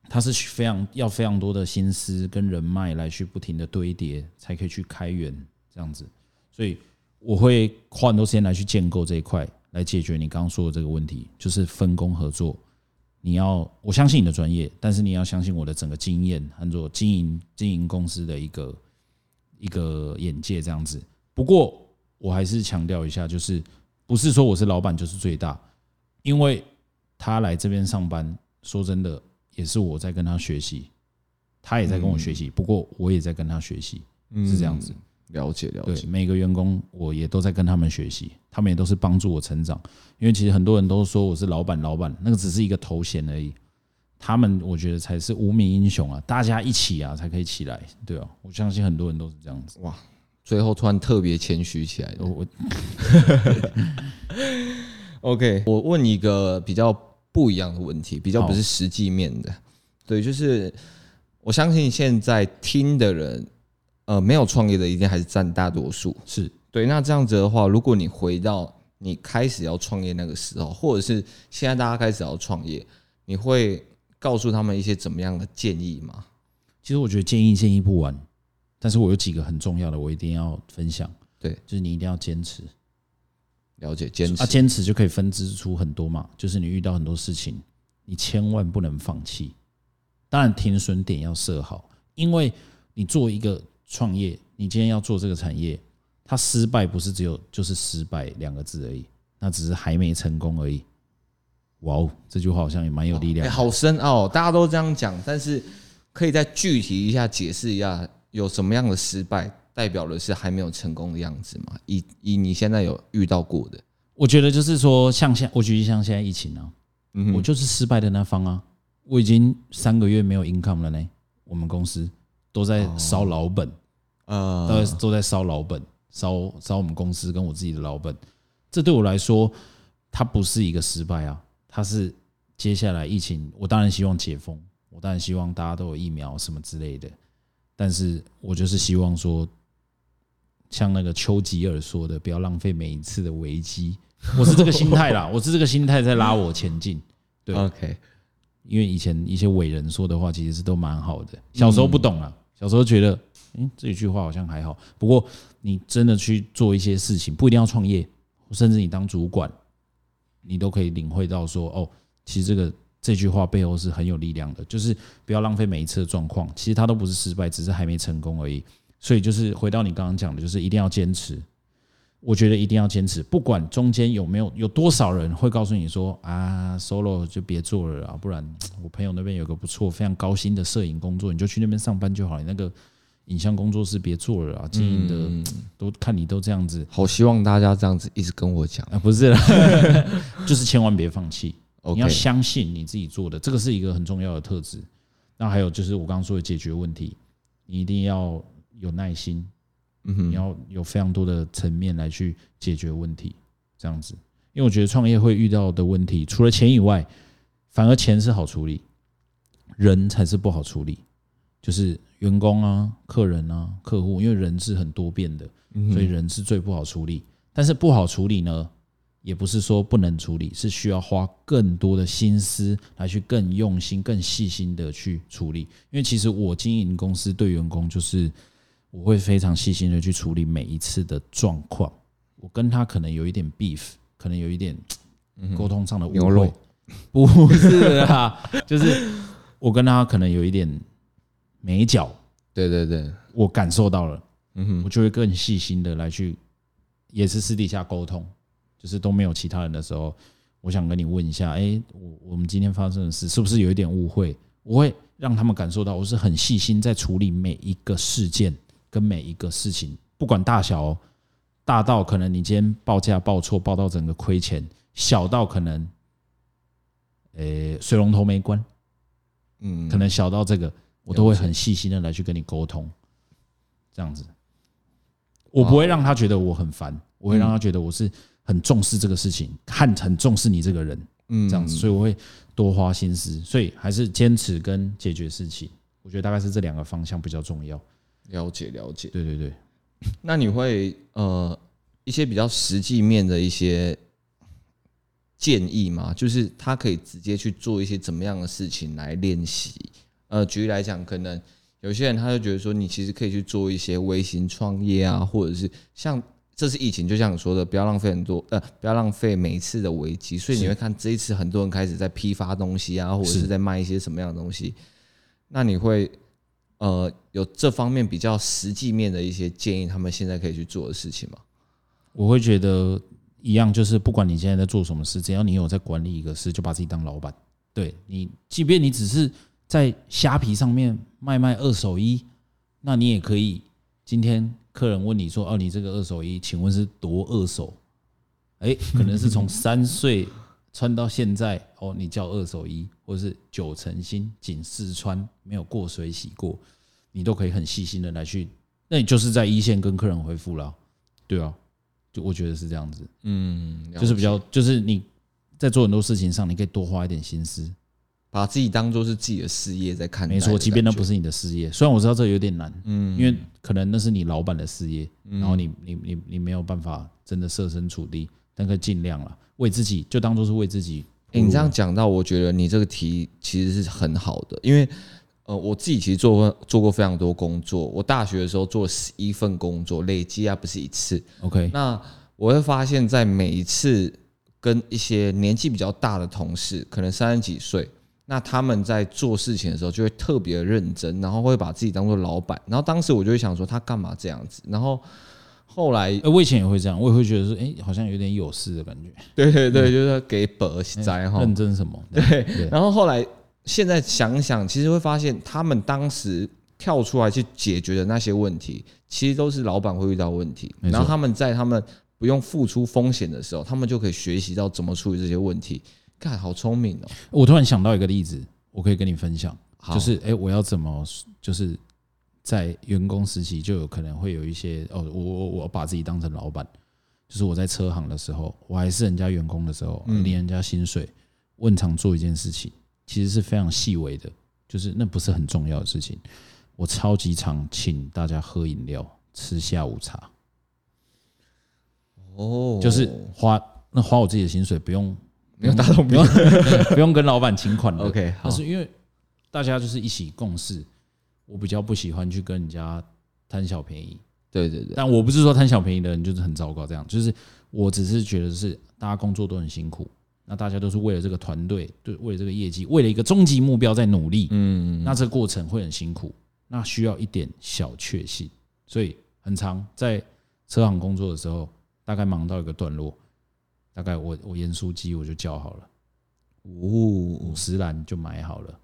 它是非常要非常多的心思跟人脉来去不停的堆叠，才可以去开源这样子。所以我会花很多时间来去建构这一块，来解决你刚刚说的这个问题，就是分工合作。你要我相信你的专业，但是你要相信我的整个经验和做经营经营公司的一个一个眼界这样子。不过我还是强调一下，就是不是说我是老板就是最大，因为他来这边上班，说真的也是我在跟他学习，他也在跟我学习，不过我也在跟他学习，是这样子。了解了解，每个员工我也都在跟他们学习，他们也都是帮助我成长。因为其实很多人都说我是老板，老板那个只是一个头衔而已。他们我觉得才是无名英雄啊，大家一起啊才可以起来，对啊，我相信很多人都是这样子。哇，最后突然特别谦虚起来。我，OK，我问一个比较不一样的问题，比较不是实际面的。对，就是我相信现在听的人。呃，没有创业的一定还是占大多数。是。对，那这样子的话，如果你回到你开始要创业那个时候，或者是现在大家开始要创业，你会告诉他们一些怎么样的建议吗？其实我觉得建议建议不完，但是我有几个很重要的，我一定要分享。对，就是你一定要坚持，了解坚持啊，坚持就可以分支出很多嘛。就是你遇到很多事情，你千万不能放弃。当然，停损点要设好，因为你做一个创业，你今天要做这个产业，它失败不是只有就是失败两个字而已，那只是还没成功而已。哇哦，这句话好像也蛮有力量，好深奥，大家都这样讲，但是。可以再具体一下解释一下，有什么样的失败代表的是还没有成功的样子吗？以以你现在有遇到过的，我觉得就是说，像现我举例像现在疫情啊，嗯，我就是失败的那方啊，我已经三个月没有 income 了呢，我们公司都在烧老本，呃，都在都在烧老本，烧烧我们公司跟我自己的老本，这对我来说，它不是一个失败啊，它是接下来疫情，我当然希望解封。我当然希望大家都有疫苗什么之类的，但是我就是希望说，像那个丘吉尔说的，不要浪费每一次的危机。我是这个心态啦，我是这个心态在拉我前进。对，OK。因为以前一些伟人说的话，其实是都蛮好的。小时候不懂啊，小时候觉得，嗯，这一句话好像还好。不过你真的去做一些事情，不一定要创业，甚至你当主管，你都可以领会到说，哦，其实这个。这句话背后是很有力量的，就是不要浪费每一次的状况。其实它都不是失败，只是还没成功而已。所以就是回到你刚刚讲的，就是一定要坚持。我觉得一定要坚持，不管中间有没有有多少人会告诉你说啊，solo 就别做了啊，不然我朋友那边有个不错、非常高薪的摄影工作，你就去那边上班就好了。你那个影像工作室别做了啊，经营的都看你都这样子。好希望大家这样子一直跟我讲啊，不是啦，就是千万别放弃。你要相信你自己做的，这个是一个很重要的特质。那还有就是我刚刚说的解决问题，你一定要有耐心，嗯，你要有非常多的层面来去解决问题，这样子。因为我觉得创业会遇到的问题，除了钱以外，反而钱是好处理，人才是不好处理。就是员工啊、客人啊、客户，因为人是很多变的，所以人是最不好处理。但是不好处理呢？也不是说不能处理，是需要花更多的心思来去更用心、更细心的去处理。因为其实我经营公司对员工，就是我会非常细心的去处理每一次的状况。我跟他可能有一点 beef，可能有一点沟通上的误会，不是啊，就是我跟他可能有一点没角。对对对，我感受到了，嗯哼，我就会更细心的来去，也是私底下沟通。就是都没有其他人的时候，我想跟你问一下，哎，我我们今天发生的事是不是有一点误会？我会让他们感受到我是很细心在处理每一个事件跟每一个事情，不管大小哦，大到可能你今天报价报错，报到整个亏钱；小到可能，诶，水龙头没关，嗯，可能小到这个，我都会很细心的来去跟你沟通，这样子，我不会让他觉得我很烦，我会让他觉得我是。很重视这个事情，很很重视你这个人，嗯，这样子，所以我会多花心思，所以还是坚持跟解决事情，我觉得大概是这两个方向比较重要。了解了解，对对对。那你会呃一些比较实际面的一些建议吗？就是他可以直接去做一些怎么样的事情来练习？呃，举例来讲，可能有些人他就觉得说，你其实可以去做一些微型创业啊，或者是像。这次疫情，就像你说的，不要浪费很多，呃，不要浪费每一次的危机。所以你会看这一次很多人开始在批发东西啊，或者是在卖一些什么样的东西。那你会呃有这方面比较实际面的一些建议，他们现在可以去做的事情吗？我会觉得一样，就是不管你现在在做什么事，只要你有在管理一个事，就把自己当老板。对你，即便你只是在虾皮上面卖卖二手衣，那你也可以今天。客人问你说：“哦，你这个二手衣，请问是多二手？哎，可能是从三岁穿到现在哦，你叫二手衣，或者是九成新仅试穿，没有过水洗过，你都可以很细心的来去，那你就是在一线跟客人回复了，对啊，就我觉得是这样子，嗯，就是比较，就是你在做很多事情上，你可以多花一点心思。”把自己当做是自己的事业在看，没错，即便那不是你的事业，虽然我知道这有点难，嗯，因为可能那是你老板的事业，然后你你你你没有办法真的设身处地但可以尽量了，为自己就当做是为自己。欸、你这样讲到，我觉得你这个题其实是很好的，因为呃，我自己其实做过做过非常多工作。我大学的时候做十一份工作，累积啊不是一次。OK，那我会发现，在每一次跟一些年纪比较大的同事，可能三十几岁，那他们在做事情的时候就会特别认真，然后会把自己当做老板。然后当时我就会想说，他干嘛这样子？然后。后来，我以前也会这样，我也会觉得说，哎，好像有点有事的感觉。对对对，就是给本在哈，认真什么？对。然后后来，现在想想，其实会发现，他们当时跳出来去解决的那些问题，其实都是老板会遇到问题。然后他们在他们不用付出风险的时候，他们就可以学习到怎么处理这些问题。看，好聪明哦！我突然想到一个例子，我可以跟你分享，就是哎，我要怎么就是。在员工时期就有可能会有一些哦，我我我把自己当成老板，就是我在车行的时候，我还是人家员工的时候，领人家薪水，问常做一件事情，其实是非常细微的，就是那不是很重要的事情。我超级常请大家喝饮料、吃下午茶，哦，就是花那花我自己的薪水，不用不用打动，不用不用跟老板请款的，OK，好，但是因为大家就是一起共事。我比较不喜欢去跟人家贪小便宜，对对对，但我不是说贪小便宜的人就是很糟糕，这样就是我只是觉得是大家工作都很辛苦，那大家都是为了这个团队，对，为了这个业绩，为了一个终极目标在努力，嗯，那这个过程会很辛苦，那需要一点小确幸，所以很长在车行工作的时候，大概忙到一个段落，大概我我盐酥鸡我就叫好了，五五十篮就买好了。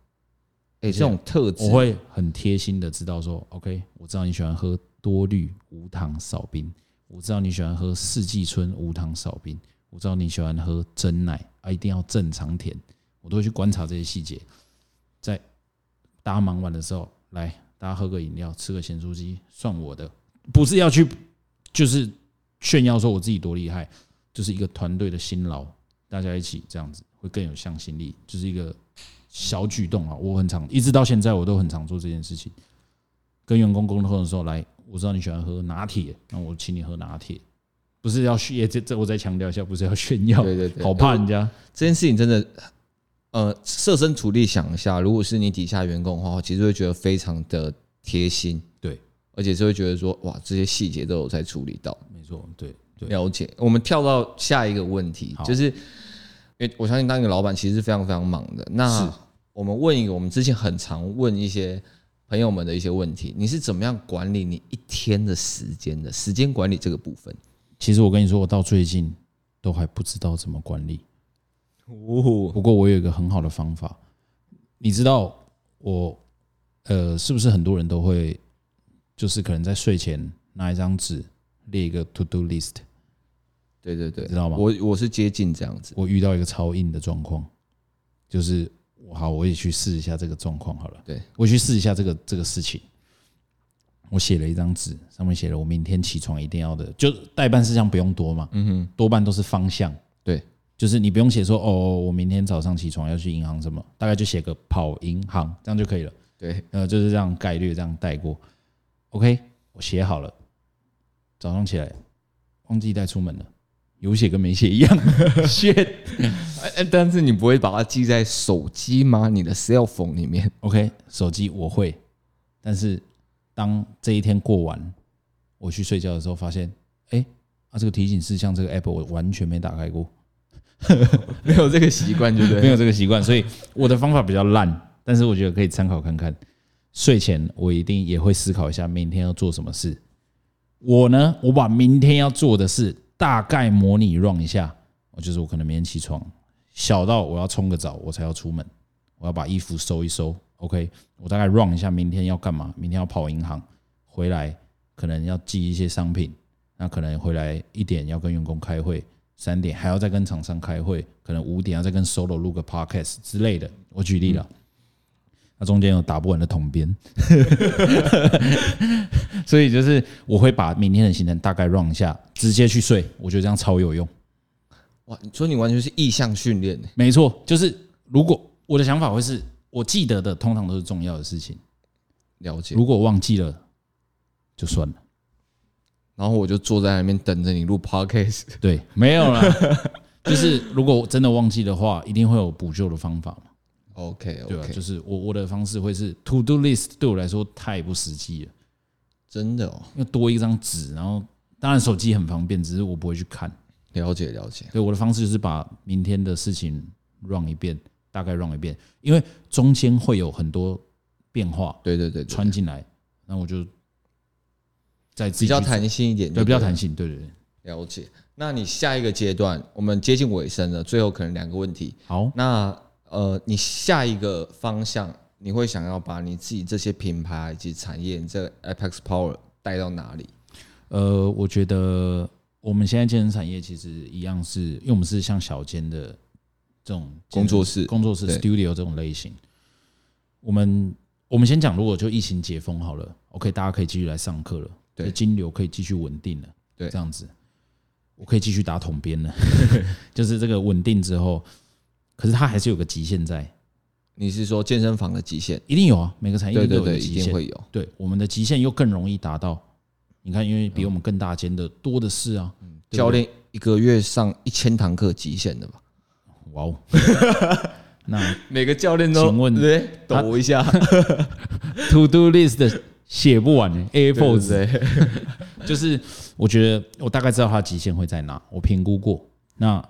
哎，这种特质我会很贴心的知道说，OK，我知道你喜欢喝多绿无糖少冰，我知道你喜欢喝四季春无糖少冰，我知道你喜欢喝真奶啊，一定要正常甜，我都会去观察这些细节。在大家忙完的时候，来大家喝个饮料，吃个咸酥鸡，算我的，不是要去就是炫耀说我自己多厉害，就是一个团队的辛劳，大家一起这样子会更有向心力，就是一个。小举动啊，我很常一直到现在我都很常做这件事情。跟员工沟通的时候，来，我知道你喜欢喝拿铁，那我请你喝拿铁，不是要炫，这这我再强调一下，不是要炫耀，对对对，好怕人家这件事情真的，呃，设身处地想一下，如果是你底下员工的话，其实会觉得非常的贴心，对，而且是会觉得说，哇，这些细节都有在处理到，没错，对对，了解。我们跳到下一个问题，就是。因为我相信当一个老板其实是非常非常忙的。那我们问一个我们之前很常问一些朋友们的一些问题：你是怎么样管理你一天的时间的？时间管理这个部分，其实我跟你说，我到最近都还不知道怎么管理。哦，不过我有一个很好的方法。你知道我呃，是不是很多人都会就是可能在睡前拿一张纸列一个 to do list？对对对，知道吗？我我是接近这样子。我遇到一个超硬的状况，就是我好，我也去试一下这个状况好了。对，我去试一下这个这个事情。我写了一张纸，上面写了我明天起床一定要的，就代办事项不用多嘛。嗯哼，多半都是方向。对，就是你不用写说哦，我明天早上起床要去银行什么，大概就写个跑银行这样就可以了。对，呃，就是这样概率这样带过。OK，我写好了，早上起来忘记带出门了。有写跟没写一样，shit。但是你不会把它记在手机吗？你的 cell phone 里面？OK，手机我会。但是当这一天过完，我去睡觉的时候，发现，哎，啊，这个提醒事项这个 app 我完全没打开过，没有这个习惯，对不对？没有这个习惯，所以我的方法比较烂，但是我觉得可以参考看看。睡前我一定也会思考一下明天要做什么事。我呢，我把明天要做的事。大概模拟 run 一下，我就是我可能明天起床，小到我要冲个澡，我才要出门，我要把衣服收一收。OK，我大概 run 一下明天要干嘛？明天要跑银行，回来可能要寄一些商品，那可能回来一点要跟员工开会，三点还要再跟厂商开会，可能五点要再跟 Solo 录个 podcast 之类的。我举例了。那中间有打不完的桶边，所以就是我会把明天的行程大概 run 一下，直接去睡。我觉得这样超有用。哇，所以你完全是意向训练。没错，就是如果我的想法会是我记得的，通常都是重要的事情。了解。如果我忘记了，就算了。然后我就坐在那边等着你录 podcast。对，没有啦，就是如果真的忘记的话，一定会有补救的方法嘛。OK，对吧？就是我我的方式会是 to do list，对我来说太不实际了，真的哦，要多一张纸，然后当然手机很方便，只是我不会去看。了解了解。对，我的方式就是把明天的事情 run 一遍，大概 run 一遍，因为中间会有很多变化。对对对，穿进来，那我就在比较弹性一点，对，比较弹性。对对对，了解。那你下一个阶段，我们接近尾声了，最后可能两个问题。好，那呃，你下一个方向，你会想要把你自己这些品牌以及产业，你这 Apex Power 带到哪里？呃，我觉得。我们现在健身产业其实一样是，因为我们是像小间的这种工作室、工作室 studio 这种类型。我们我们先讲，如果就疫情解封好了，OK，大家可以继续来上课了，对，金流可以继续稳定了，对，这样子，我可以继续打统编了，就是这个稳定之后，可是它还是有个极限在。你是说健身房的极限？一定有啊，每个产业都有极限，一定会有。对，我们的极限又更容易达到。你看，因为比我们更大间的多的是啊。教练一个月上一千堂课，极限的吧？哇哦！那每个教练都请问对抖一下，To Do List 写不完呢，A4 就是我觉得我大概知道它极限会在哪，我评估过。那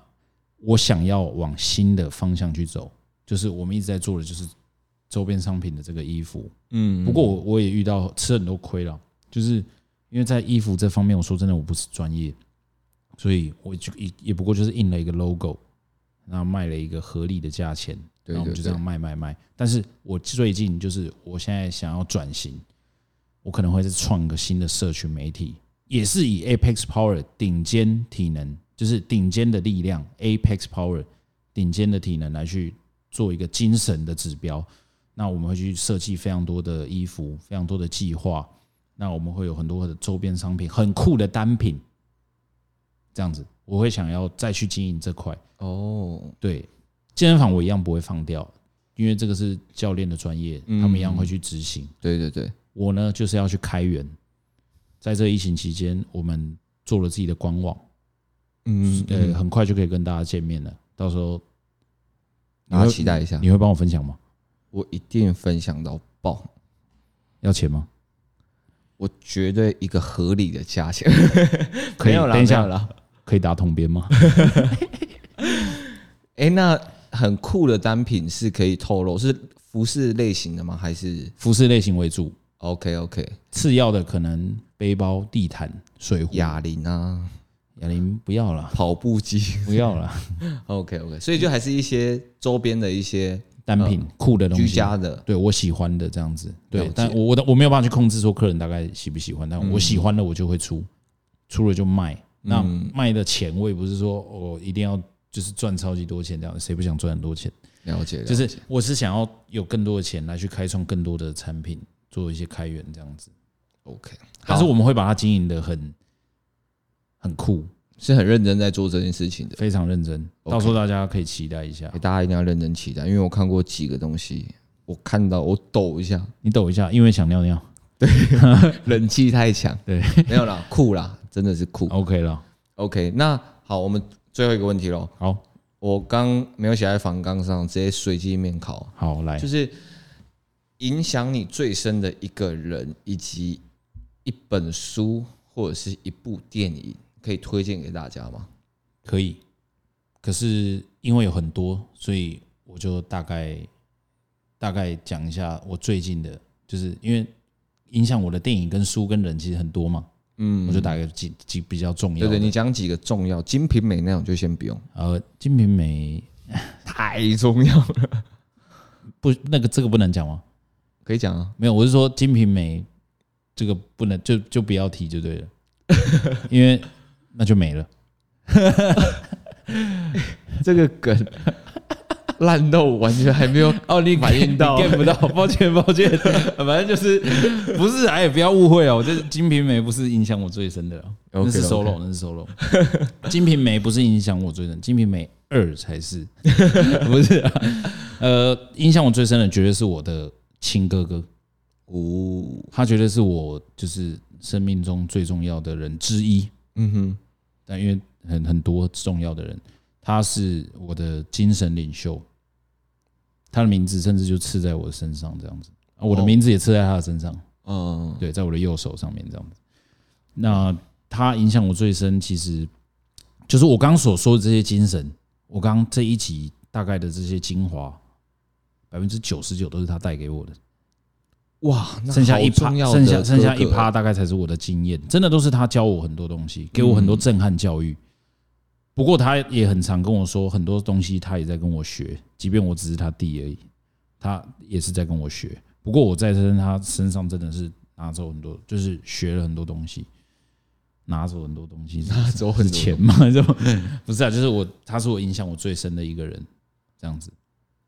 我想要往新的方向去走，就是我们一直在做的就是周边商品的这个衣服。嗯，不过我我也遇到吃很多亏了，就是。因为在衣服这方面，我说真的，我不是专业，所以我就也也不过就是印了一个 logo，然后卖了一个合理的价钱，然后我们就这样卖卖卖。但是我最近就是我现在想要转型，我可能会再创个新的社群媒体，也是以 Apex Power 顶尖体能，就是顶尖的力量，Apex Power 顶尖的体能来去做一个精神的指标。那我们会去设计非常多的衣服，非常多的计划。那我们会有很多的周边商品，很酷的单品，这样子，我会想要再去经营这块。哦，对，健身房我一样不会放掉，因为这个是教练的专业，他们一样会去执行。对对对，我呢就是要去开源，在这疫情期间，我们做了自己的官网，嗯，呃，很快就可以跟大家见面了。到时候大家期待一下，你会帮我分享吗？我一定分享到爆，要钱吗？我绝对一个合理的价钱，可以等一下了，可以打通边吗？哎，那很酷的单品是可以透露，是服饰类型的吗？还是服饰类型为主？OK OK，次要的可能背包、地毯、水壶、哑铃啊，哑铃不要了，跑步机。不要了。OK OK，所以就还是一些周边的一些。单品酷的东西，居家的，对我喜欢的这样子，对，但我我的我没有办法去控制说客人大概喜不喜欢，但我喜欢的我就会出，出了就卖。那卖的钱我也不是说我一定要就是赚超级多钱这样，谁不想赚很多钱？了解，就是我是想要有更多的钱来去开创更多的产品，做一些开源这样子。OK，但是我们会把它经营的很很酷。是很认真在做这件事情的，非常认真。到时候大家可以期待一下，大家一定要认真期待，因为我看过几个东西，我看到我抖一下，你抖一下，因为想尿尿。对，冷气太强。对，没有啦，酷啦，真的是酷。OK 了，OK。那好，我们最后一个问题喽。好，我刚没有写在房纲上，直接随机面考。好，来，就是影响你最深的一个人，以及一本书或者是一部电影。可以推荐给大家吗？可以，可是因为有很多，所以我就大概大概讲一下我最近的，就是因为影响我的电影跟书跟人其实很多嘛，嗯，我就打个几几比较重要。对对，你讲几个重要，《金瓶梅》那种就先不用。呃，《金瓶梅》太重要了，不，那个这个不能讲吗？可以讲啊，没有，我是说《金瓶梅》这个不能，就就不要提就对了，因为。那就没了，这个梗烂到完全还没有 哦，你反应到。get 不到，抱 歉抱歉，反正就是不是，哎，不要误会哦，这《金瓶梅》不是影响我最深的，那是 solo，那是 solo，《金瓶梅》不是影响我最深，《金瓶梅二》才是，不是，啊。呃，影响我最深的绝对是我的亲哥哥，哦，他绝对是我就是生命中最重要的人之一。嗯哼，但因为很很多重要的人，他是我的精神领袖，他的名字甚至就刺在我的身上，这样子。我的名字也刺在他的身上。嗯，对，在我的右手上面这样子。那他影响我最深，其实就是我刚刚所说的这些精神。我刚刚这一集大概的这些精华，百分之九十九都是他带给我的。哇，剩下一趴，剩下剩下一趴，大概才是我的经验。真的都是他教我很多东西，给我很多震撼教育。不过他也很常跟我说很多东西，他也在跟我学，即便我只是他弟而已，他也是在跟我学。不过我在他身上真的是拿走很多，就是学了很多东西。拿走很多东西，拿走很多钱嘛？就不是啊，就是我，他是我影响我最深的一个人，这样子。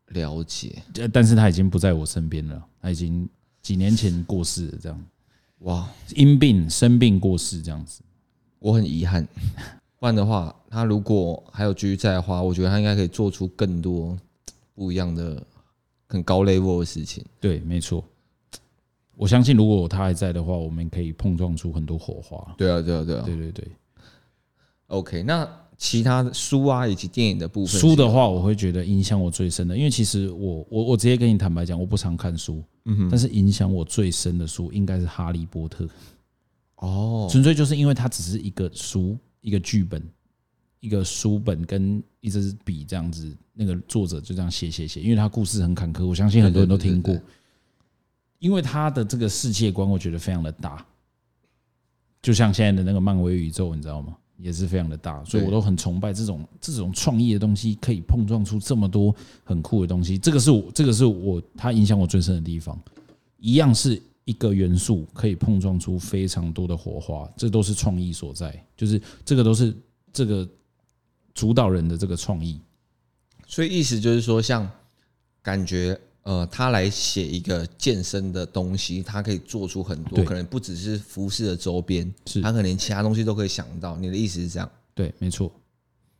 了解，但是他已经不在我身边了，他已经几年前过世的，这样。哇，因病生病过世这样子，我很遗憾。不然的话，他如果还有继续在的话，我觉得他应该可以做出更多不一样的、很高 level 的事情。对，没错。我相信，如果他还在的话，我们可以碰撞出很多火花。对啊，对啊，对啊，对对对。OK，那其他的书啊，以及电影的部分，书的话，我会觉得影响我最深的，因为其实我我我直接跟你坦白讲，我不常看书，嗯哼，但是影响我最深的书应该是《哈利波特》。哦，纯粹就是因为它只是一个书，一个剧本，一个书本跟一支笔这样子，那个作者就这样写写写，因为他故事很坎坷，我相信很多人都听过。因为他的这个世界观，我觉得非常的大，就像现在的那个漫威宇宙，你知道吗？也是非常的大，所以我都很崇拜这种这种创意的东西，可以碰撞出这么多很酷的东西。这个是我，这个是我，它影响我最深的地方。一样是一个元素，可以碰撞出非常多的火花，这都是创意所在。就是这个都是这个主导人的这个创意。所以意思就是说，像感觉。呃，他来写一个健身的东西，他可以做出很多，可能不只是服饰的周边，是他可能连其他东西都可以想到。你的意思是这样？对，没错。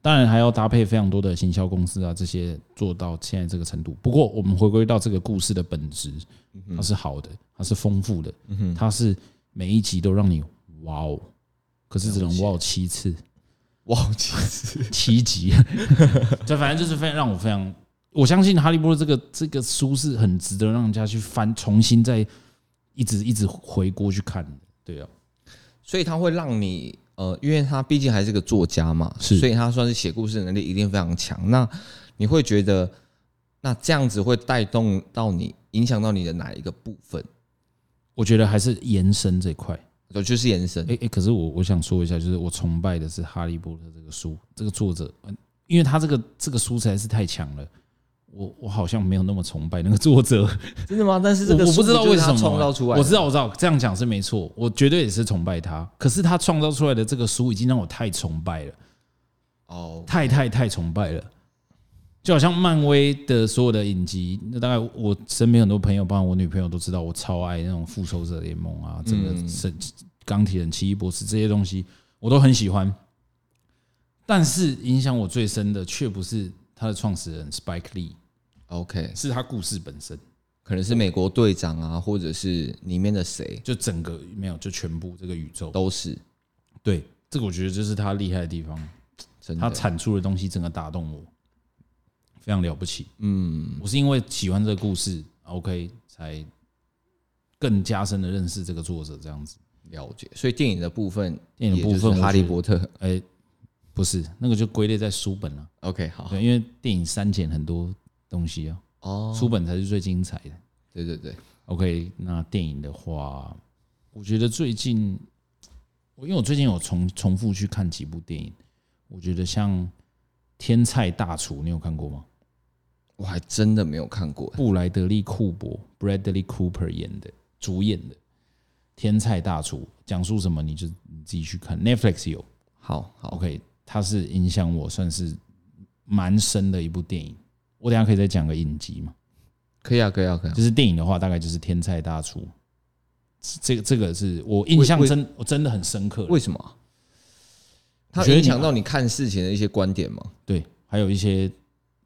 当然还要搭配非常多的行销公司啊，这些做到现在这个程度。不过我们回归到这个故事的本质，它是好的，它是丰富的，它是每一集都让你哇哦，可是只能哇哦七次，哇哦七次，七集，这反正就是非常让我非常。我相信《哈利波特》这个这个书是很值得让人家去翻，重新再一直一直回锅去看。对啊，所以他会让你呃，因为他毕竟还是个作家嘛，是，所以他算是写故事的能力一定非常强。那你会觉得，那这样子会带动到你，影响到你的哪一个部分？我觉得还是延伸这块，就就是延伸。哎哎，可是我我想说一下，就是我崇拜的是《哈利波特》这个书，这个作者，因为他这个这个书实在是太强了。我我好像没有那么崇拜那个作者，真的吗？但是这个我不知道为什么创造出来。我知道，我知道，这样讲是没错，我绝对也是崇拜他。可是他创造出来的这个书已经让我太崇拜了，哦，太太太崇拜了。就好像漫威的所有的影集，那大概我身边很多朋友，包括我女朋友都知道，我超爱那种复仇者联盟啊，这个神钢铁人、奇异博士这些东西，我都很喜欢。但是影响我最深的，却不是他的创始人 Spike Lee。OK，是他故事本身，可能是美国队长啊，或者是里面的谁，就整个没有，就全部这个宇宙都是。对，这个我觉得就是他厉害的地方，他产出的东西整个打动我，非常了不起。嗯，我是因为喜欢这个故事，OK，才更加深的认识这个作者，这样子了解。所以电影的部分，电影的部分，哈利波特，哎，不是那个就归类在书本了。OK，好，对，因为电影删减很多。东西啊，哦，书本才是最精彩的。对对对，OK。那电影的话，我觉得最近，我因为我最近有重重复去看几部电影，我觉得像《天菜大厨》，你有看过吗？我还真的没有看过。布莱德利·库珀 （Bradley Cooper） 演的，主演的《天菜大厨》，讲述什么？你就你自己去看，Netflix 有。好，好，OK。它是影响我算是蛮深的一部电影。我等下可以再讲个影集吗？可以啊，可以啊，可以。就是电影的话，大概就是《天菜大厨》。这个这个是我印象真我真的很深刻。为什么？它影响到你看事情的一些观点吗？对，还有一些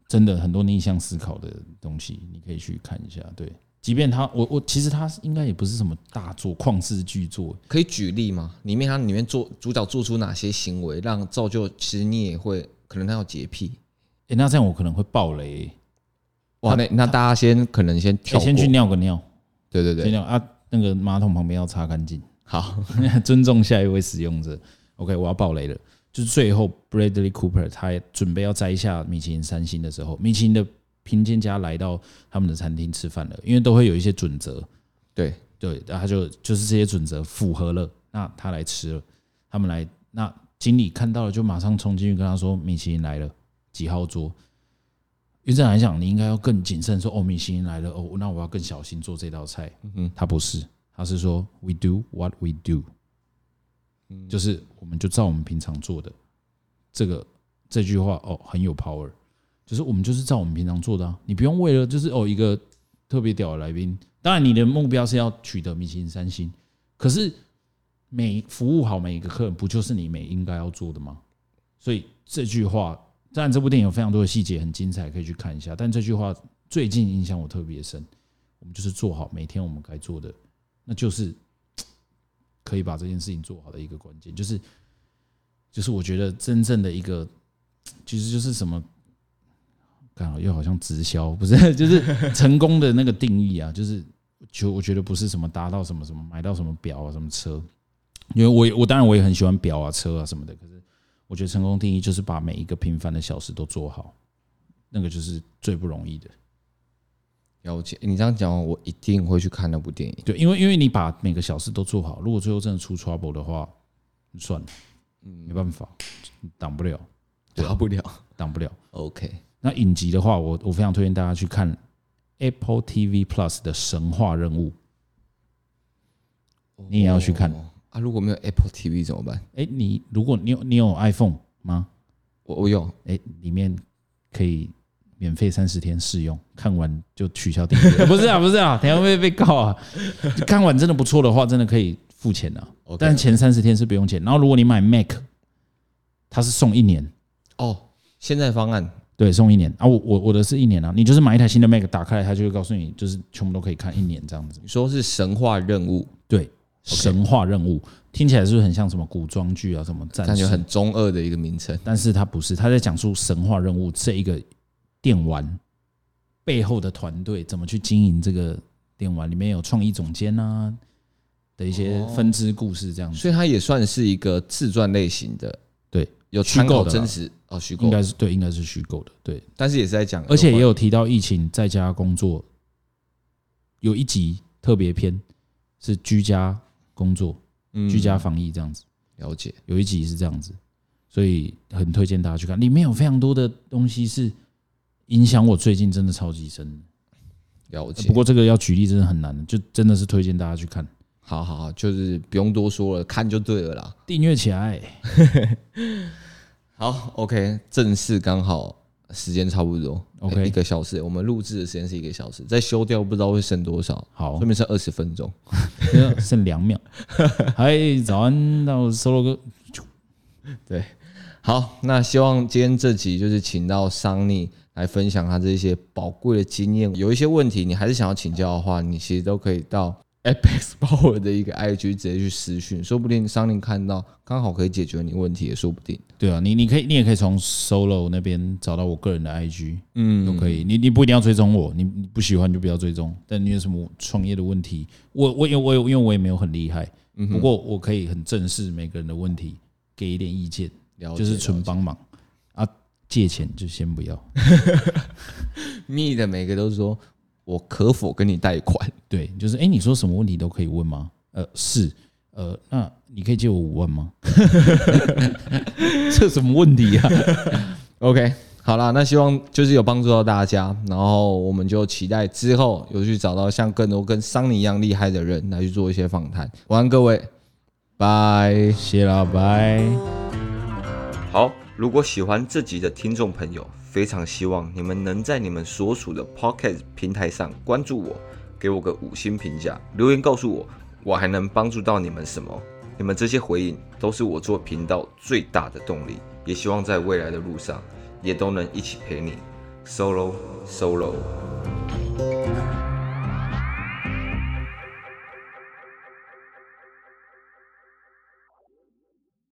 真的很多逆向思考的东西，你可以去看一下。对，即便他我我其实他应该也不是什么大作旷世巨作，可以举例吗？里面它里面做主角做出哪些行为，让造就其实你也会可能他有洁癖？哎，那这样我可能会爆雷。哇，那那大家先可能先跳，先去尿个尿。对对对，啊，那个马桶旁边要擦干净。好，尊重下一位使用者。OK，我要爆雷了。就是最后，Bradley Cooper 他准备要摘下米其林三星的时候，米其林的评鉴家来到他们的餐厅吃饭了，因为都会有一些准则。对对，然后他就就是这些准则符合了，那他来吃了，他们来，那经理看到了就马上冲进去跟他说：“米其林来了，几号桌？”因为这样来讲，你应该要更谨慎说：“哦，米其林来了，哦，那我要更小心做这道菜。”嗯，他不是，他是说：“We do what we do。”就是，我们就照我们平常做的，这个这句话哦很有 power，就是我们就是照我们平常做的啊，你不用为了就是哦一个特别屌的来宾，当然你的目标是要取得米其林三星，可是每服务好每一个客人，不就是你每应该要做的吗？所以这句话，当然这部电影有非常多的细节很精彩，可以去看一下。但这句话最近印象我特别深，我们就是做好每天我们该做的，那就是。可以把这件事情做好的一个关键，就是，就是我觉得真正的一个，其实就是什么，刚好又好像直销，不是，就是成功的那个定义啊，就是就我觉得不是什么达到什么什么买到什么表啊什么车，因为我我当然我也很喜欢表啊车啊什么的，可是我觉得成功定义就是把每一个平凡的小事都做好，那个就是最不容易的。了解，你这样讲，我一定会去看那部电影。对，因为因为你把每个小事都做好，如果最后真的出 trouble 的话，算了，嗯，没办法，挡不了，挡不了，挡不了。OK，那影集的话，我我非常推荐大家去看 Apple TV Plus 的《神话任务》，你也要去看啊？如果没有 Apple TV 怎么办？哎，你如果你有你有 iPhone 吗？我我有，哎，里面可以。免费三十天试用，看完就取消订阅。不是啊，不是啊，等下会被告啊。看完真的不错的话，真的可以付钱的。但前三十天是不用钱。然后如果你买 Mac，它是送一年。哦，现在方案对，送一年啊。我我我的是一年啊。你就是买一台新的 Mac，打开来它就会告诉你，就是全部都可以看一年这样子。你说是神话任务？对，神话任务听起来是不是很像什么古装剧啊？什么战？感觉很中二的一个名称。但是它不是，它在讲述神话任务这一个。电玩背后的团队怎么去经营这个电玩？里面有创意总监啊的一些分支故事，这样子，所以它也算是一个自传类型的，对，有虚构真实哦，虚构应该是对，应该是虚构的，对，但是也是在讲，而且也有提到疫情在家工作，有一集特别篇是居家工作、居家防疫这样子，了解，有一集是这样子，所以很推荐大家去看，里面有非常多的东西是。影响我最近真的超级深，了解。不过这个要举例真的很难，就真的是推荐大家去看。好好好，就是不用多说了，看就对了啦。订阅起来。好，OK，正式刚好时间差不多，OK，一个小时。我们录制的时间是一个小时，再修掉不知道会剩多少。好，后面剩二十分钟，剩两秒。嗨，早安，那我 Solo 哥。对，好，那希望今天这集就是请到桑尼。来分享他这些宝贵的经验，有一些问题你还是想要请教的话，你其实都可以到 Apex Power 的一个 IG 直接去私讯，说不定桑尼看到刚好可以解决你问题也说不定。对啊，你你可以你也可以从 Solo 那边找到我个人的 IG，嗯，都可以。你你不一定要追踪我，你你不喜欢就不要追踪。但你有什么创业的问题，我我有我有，因为我也没有很厉害，不过我可以很正视每个人的问题，给一点意见，就是纯帮忙啊。借钱就先不要，，me 的每个都是说，我可否跟你贷款？对，就是哎，你说什么问题都可以问吗？呃，是，呃，那你可以借我五万吗？这什么问题呀？OK，好啦，那希望就是有帮助到大家，然后我们就期待之后有去找到像更多跟桑尼一样厉害的人来去做一些访谈。晚安各位，拜，谢啦，拜，好。如果喜欢这集的听众朋友，非常希望你们能在你们所属的 Podcast 平台上关注我，给我个五星评价，留言告诉我，我还能帮助到你们什么？你们这些回应都是我做频道最大的动力，也希望在未来的路上也都能一起陪你 Solo Solo。